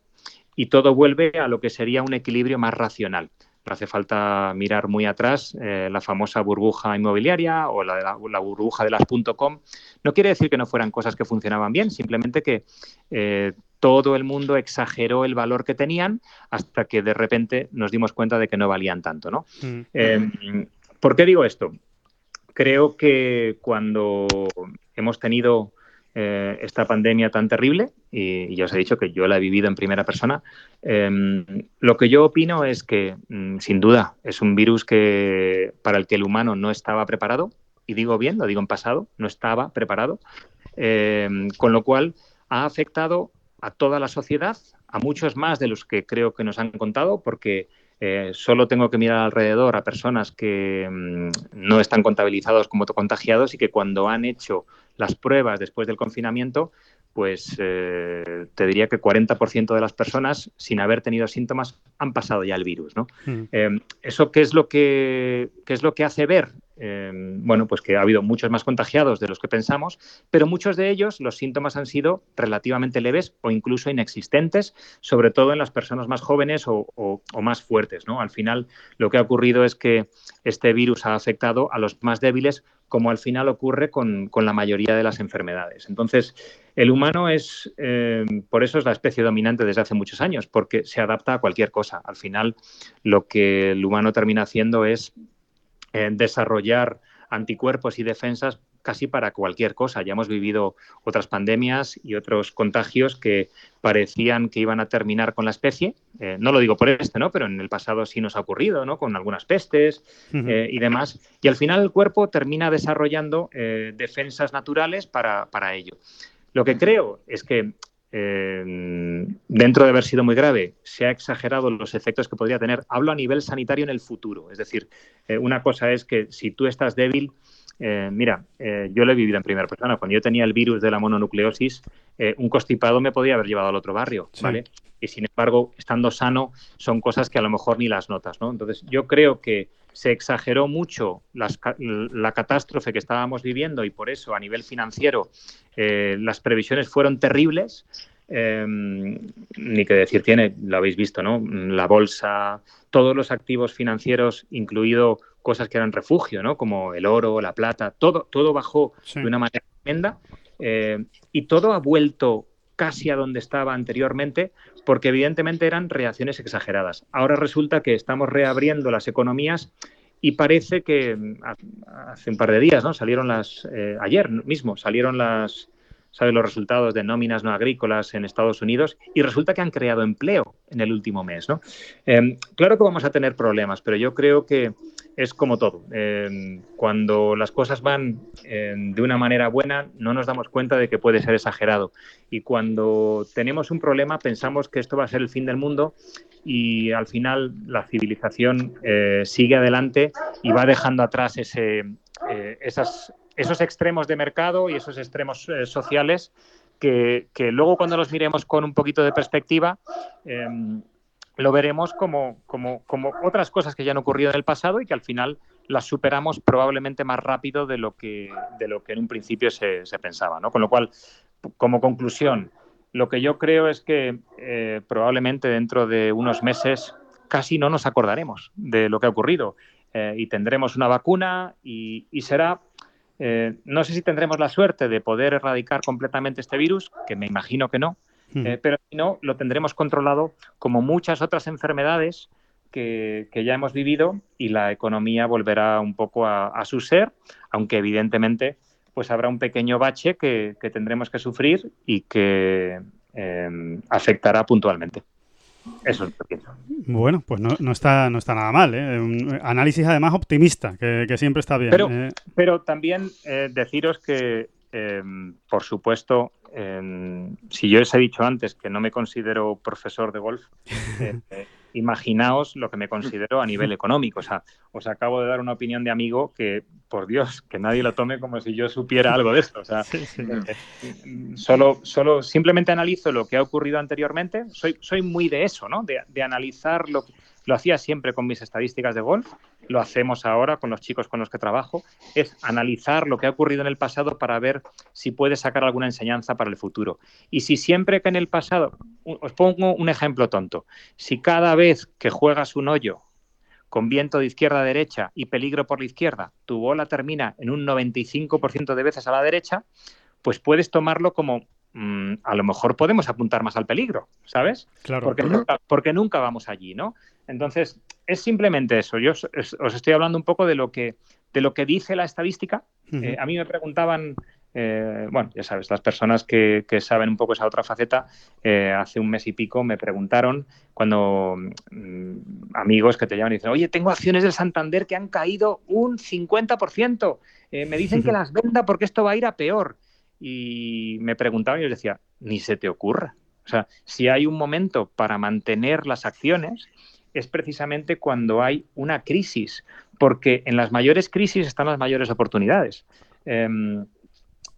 y todo vuelve a lo que sería un equilibrio más racional. No hace falta mirar muy atrás eh, la famosa burbuja inmobiliaria o la, la, burbuja de las .com. No quiere decir que no fueran cosas que funcionaban bien, simplemente que eh, todo el mundo exageró el valor que tenían hasta que de repente nos dimos cuenta de que no valían tanto. ¿no? Mm. Eh, ¿Por qué digo esto? Creo que cuando hemos tenido eh, esta pandemia tan terrible, y, ya os he dicho que yo la he vivido en primera persona, em, lo que yo opino es que, mm, sin duda, es un virus que, para el que el humano no estaba preparado, y digo bien, lo digo en pasado, no estaba preparado, em, con lo cual ha afectado a toda la sociedad, a muchos más de los que creo que nos han contado, porque eh, solo tengo que mirar alrededor a personas que mm, no están contabilizados como contagiados y que cuando han hecho las pruebas después del confinamiento, pues eh, te diría que 40% de las personas, sin haber tenido síntomas, han pasado ya el virus. ¿no? Mm. Eh, ¿Eso qué es, lo que, qué es lo que hace ver? Em, bueno, pues que ha habido muchos más contagiados de los que pensamos, pero muchos de ellos los síntomas han sido relativamente leves o incluso inexistentes, sobre todo en las personas más jóvenes o, más fuertes. ¿no? Al final, lo que ha ocurrido es que este virus ha afectado a los más débiles, como al final ocurre con, la mayoría de las enfermedades. Entonces, el humano es, em, por eso es la especie dominante desde hace muchos años, porque se adapta a cualquier cosa. Al final, lo que el humano termina haciendo es desarrollar anticuerpos y defensas casi para cualquier cosa. Ya hemos vivido otras pandemias y otros contagios que parecían que iban a terminar con la especie. Eh, no lo digo por este, ¿no? Pero en el pasado sí nos ha ocurrido, ¿no? Con algunas pestes eh, y demás. Y al final el cuerpo termina desarrollando eh, defensas naturales para, para ello. Lo que creo es que eh, dentro de haber sido muy grave, se ha exagerado los efectos que podría tener. Hablo a nivel sanitario en el futuro. Es decir, eh, una cosa es que si tú estás débil, eh, mira, yo lo he vivido en primera persona. Cuando yo tenía el virus de la mononucleosis, un constipado me podía haber llevado al otro barrio, ¿vale? Y sin embargo, estando sano, son cosas que a lo mejor ni las notas, ¿no? Entonces, yo creo que se exageró mucho la catástrofe que estábamos viviendo y por eso a nivel financiero eh, las previsiones fueron terribles. Em, ni que decir tiene, lo habéis visto, ¿no? La bolsa, todos los activos financieros, incluido cosas que eran refugio, ¿no? Como el oro, la plata, todo, todo bajó de una manera tremenda eh, y todo ha vuelto casi a donde estaba anteriormente, porque evidentemente eran reacciones exageradas. Ahora resulta que estamos reabriendo las economías y parece que mm, hace un par de días, ¿no? Salieron las, eh, ayer mismo, salieron las, ¿sabes? Los resultados de nóminas no agrícolas en Estados Unidos y resulta que han creado empleo en el último mes, ¿no? Em, claro que vamos a tener problemas, pero yo creo que es como todo. Eh, cuando las cosas van eh, de una manera buena, no nos damos cuenta de que puede ser exagerado. Y cuando tenemos un problema, pensamos que esto va a ser el fin del mundo y al final la civilización eh, sigue adelante y va dejando atrás esas, esos extremos de mercado y esos extremos sociales que, que, luego cuando los miremos con un poquito de perspectiva, lo veremos como, como, como, otras cosas que ya han ocurrido en el pasado y que al final las superamos probablemente más rápido de lo que, de lo que en un principio se, pensaba. ¿no? Con lo cual, como conclusión, lo que yo creo es que eh, probablemente dentro de unos meses casi no nos acordaremos de lo que ha ocurrido eh, y tendremos una vacuna y, y será eh, no sé si tendremos la suerte de poder erradicar completamente este virus, que me imagino que no, eh, pero si no, lo tendremos controlado como muchas otras enfermedades que, ya hemos vivido y la economía volverá un poco a, su ser, aunque evidentemente pues habrá un pequeño bache que, tendremos que sufrir y que em, afectará puntualmente. Eso es lo que pienso. Bueno, pues no, está, no está nada mal. ¿eh? Un análisis además optimista, que, siempre está bien. Pero, ¿eh? pero también deciros que, em, por supuesto, si yo os he dicho antes que no me considero profesor de golf, eh, eh, imaginaos lo que me considero a nivel económico. O sea, os acabo de dar una opinión de amigo que, por Dios, que nadie lo tome como si yo supiera algo de esto. O sea, eh, solo, solo simplemente analizo lo que ha ocurrido anteriormente. Soy, soy muy de eso, ¿no? De, de analizar lo que lo hacía siempre con mis estadísticas de golf, lo hacemos ahora con los chicos con los que trabajo, es analizar lo que ha ocurrido en el pasado para ver si puede sacar alguna enseñanza para el futuro. Y si siempre que en el pasado, os pongo un ejemplo tonto, si cada vez que juegas un hoyo con viento de izquierda a derecha y peligro por la izquierda, tu bola termina en un 95% de veces a la derecha, pues puedes tomarlo como mm, a lo mejor podemos apuntar más al peligro, ¿sabes? Claro. Porque, nunca, porque nunca vamos allí, ¿no? Entonces, es simplemente eso. Yo os, estoy hablando un poco de lo que, de lo que dice la estadística. Eh, a mí me preguntaban, eh, bueno, ya sabes, las personas que, saben un poco esa otra faceta, eh, hace un mes y pico me preguntaron cuando mm, amigos que te llaman y dicen, oye, tengo acciones del Santander que han caído un 50%. me dicen que las venda porque esto va a ir a peor. Y me preguntaban y yo les decía, ni se te ocurra. O sea, si hay un momento para mantener las acciones, es precisamente cuando hay una crisis, porque en las mayores crisis están las mayores oportunidades. Em,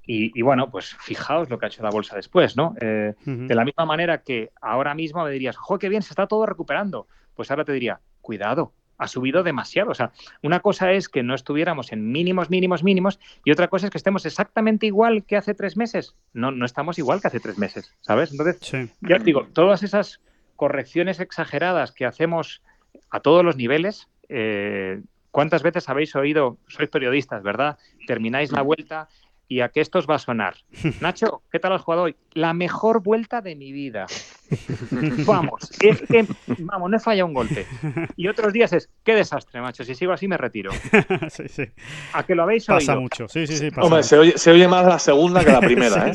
y, bueno, pues fijaos lo que ha hecho la bolsa después, ¿no? Eh, de la misma manera que ahora mismo me dirías, ¡jo, qué bien, se está todo recuperando! Pues ahora te diría, cuidado, ha subido demasiado. O sea, una cosa es que no estuviéramos en mínimos, mínimos, mínimos, y otra cosa es que estemos exactamente igual que hace tres meses. No, no estamos igual que hace tres meses, ¿sabes? Entonces, ya os digo, todas esas correcciones exageradas que hacemos a todos los niveles. Eh, ¿Cuántas veces habéis oído, sois periodistas, ¿verdad? Termináis la vuelta y a qué esto os va a sonar. Nacho, ¿qué tal has jugado hoy? La mejor vuelta de mi vida. vamos, es que, vamos, no he fallado un golpe. Y otros días es, qué desastre, macho, si sigo así me retiro. sí, sí. ¿A que lo habéis oído? Pasa mucho, sí, sí, sí. Hombre, se oye, se oye, más la segunda que la primera, ¿eh?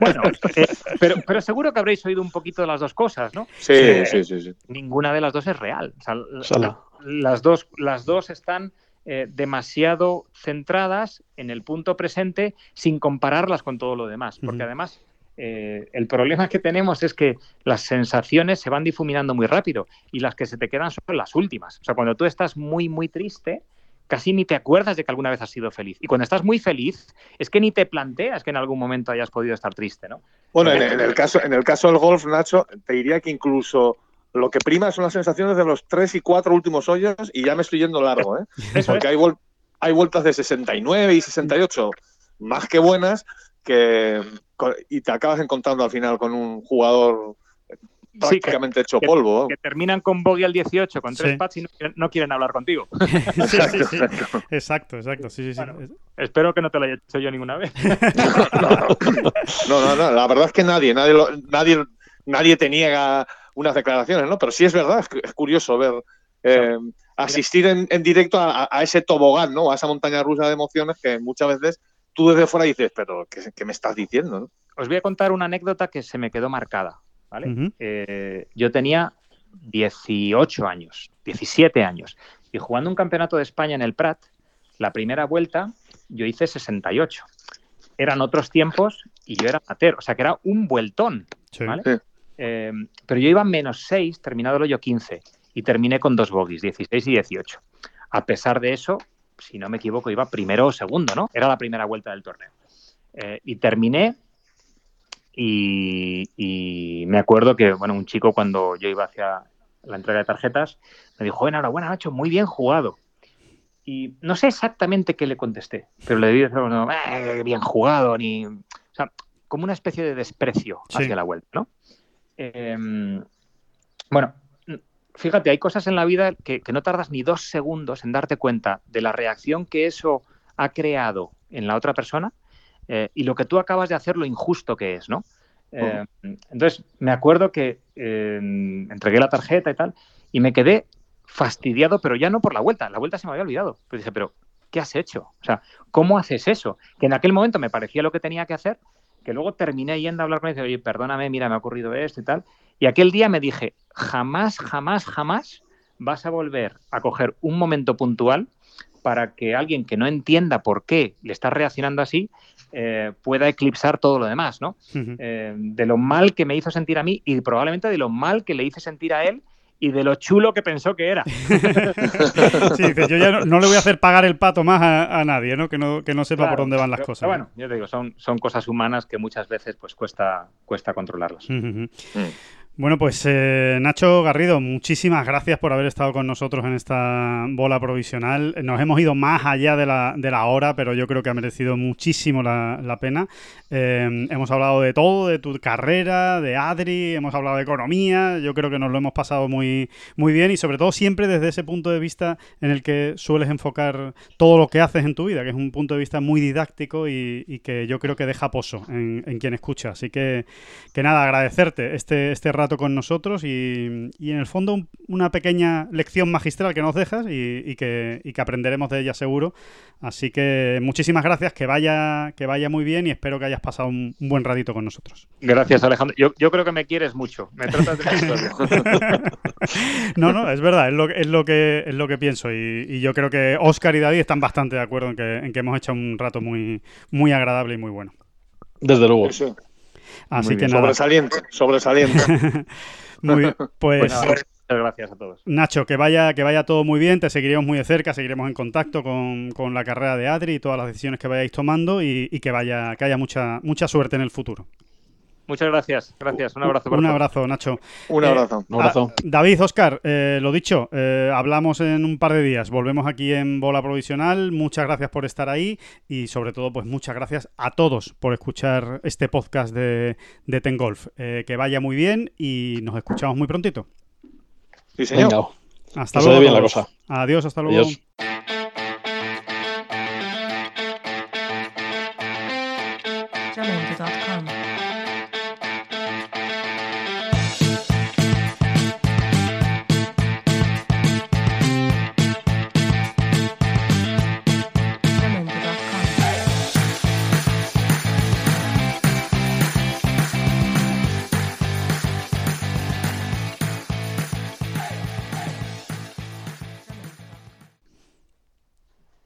Bueno, eh, pero, pero, seguro que habréis oído un poquito de las dos cosas, ¿no? Sí, eh, sí, sí, sí, Ninguna de las dos es real. O sea, la, las, dos, las dos están eh, demasiado centradas en el punto presente sin compararlas con todo lo demás. Porque además eh, el problema que tenemos es que las sensaciones se van difuminando muy rápido y las que se te quedan son las últimas. O sea, cuando tú estás muy, muy triste, casi ni te acuerdas de que alguna vez has sido feliz. Y cuando estás muy feliz, es que ni te planteas que en algún momento hayas podido estar triste, ¿no? Bueno, en, el, caso, en el caso del golf, Nacho, te diría que incluso lo que prima son las sensaciones de los tres y cuatro últimos hoyos y ya me estoy yendo largo, ¿eh? Porque hay, hay vueltas de 69 y 68 más que buenas que y te acabas encontrando al final con un jugador prácticamente hecho polvo. Que, terminan con bogey al 18 con tres pats y no, quieren hablar contigo. exacto, exacto. espero que no te lo haya hecho yo ninguna vez. no, no, no, la verdad es que nadie, nadie, nadie, nadie te niega unas declaraciones, ¿no? Pero sí es verdad, es, curioso ver, eh, asistir en, directo a, ese tobogán, ¿no? A esa montaña rusa de emociones que muchas veces tú desde fuera dices, pero ¿qué, me estás diciendo? Os voy a contar una anécdota que se me quedó marcada, ¿vale? Eh, yo tenía 18 años, 17 años. Y jugando un campeonato de España en el Prat, la primera vuelta yo hice 68. Eran otros tiempos y yo era amateur, o sea que era un vueltón, Sí. ¿vale? Sí. Eh, pero yo iba menos 6, terminado el hoyo 15, y terminé con dos bogies, 16 y 18. A pesar de eso, si no me equivoco, iba primero o segundo, ¿no? Era la primera vuelta del torneo. Eh, y terminé y, y me acuerdo que, bueno, un chico cuando yo iba hacia la entrega de tarjetas me dijo, enhorabuena, Nacho, muy bien jugado. Y no sé exactamente qué le contesté, pero le dije, no, "Eh, bien jugado, ni... O sea, como una especie de desprecio Sí. hacia la vuelta, ¿no? Em, bueno, fíjate, hay cosas en la vida que, que no tardas ni dos segundos en darte cuenta de la reacción que eso ha creado en la otra persona eh, y lo que tú acabas de hacer, lo injusto que es, ¿no? Eh, entonces, me acuerdo que eh, entregué la tarjeta y tal, y me quedé fastidiado, pero ya no por la vuelta, la vuelta se me había olvidado. Pues dije, pero, ¿qué has hecho? O sea, ¿cómo haces eso? Que en aquel momento me parecía lo que tenía que hacer, que luego terminé yendo a hablar con él y dije, oye, perdóname, mira, me ha ocurrido esto y tal. Y aquel día me dije, jamás, jamás, jamás vas a volver a coger un momento puntual para que alguien que no entienda por qué le está reaccionando así eh, pueda eclipsar todo lo demás, ¿no? Eh, de lo mal que me hizo sentir a mí y probablemente de lo mal que le hice sentir a él y de lo chulo que pensó que era. Sí, dice, yo ya no, no le voy a hacer pagar el pato más a, a nadie, ¿no? Que no, que no sepa Claro, por dónde van las pero- cosas. pero bueno, yo te digo, son, son cosas humanas que muchas veces pues cuesta, cuesta controlarlas. Mm. Bueno, pues eh, Nacho Garrido, muchísimas gracias por haber estado con nosotros en esta bola provisional. Nos hemos ido más allá de la, de la hora, pero yo creo que ha merecido muchísimo la, pena. Eh, hemos hablado de todo, de tu carrera, de Adri, hemos hablado de economía. Yo creo que nos lo hemos pasado muy, muy bien y sobre todo siempre desde ese punto de vista en el que sueles enfocar todo lo que haces en tu vida, que es un punto de vista muy didáctico y, y que yo creo que deja pozo en, en quien escucha. Así que que nada, agradecerte este, este rato con nosotros y, y en el fondo un- una pequeña lección magistral que nos dejas y, y que, y que aprenderemos de ella seguro. Así que muchísimas gracias, que vaya, que vaya muy bien y espero que hayas pasado un, un buen ratito con nosotros. Gracias, Alejandro. Yo, yo creo que me quieres mucho. Me tratas de. No, no, es verdad, es lo, es lo, que, es lo que pienso y, y yo creo que Oscar y David están bastante de acuerdo en que, en que hemos hecho un rato muy, muy agradable y muy bueno. Desde luego. Así Muy que bien. nada, Sobresaliente, sobresaliente. muy bien. Pues... Pues muchas gracias a todos. Nacho, que vaya, que vaya todo muy bien, te seguiremos muy de cerca, seguiremos en contacto con, con la carrera de Adri y todas las decisiones que vayáis tomando y, y que vaya, que haya mucha, mucha suerte en el futuro. Muchas gracias. Gracias. Un abrazo. para Un abrazo, Nacho. Un Eh, abrazo. Un abrazo. Ah, David, Oscar, eh, lo dicho, eh, hablamos en un par de días. Volvemos aquí en Bola Provisional. Muchas gracias por estar ahí y sobre todo, pues muchas gracias a todos por escuchar este podcast de, de Ten Golf. Eh, que vaya muy bien y nos escuchamos muy prontito. Sí, señor. Venga, Hasta Que luego. bien la cosa. Adiós, hasta luego. adiós.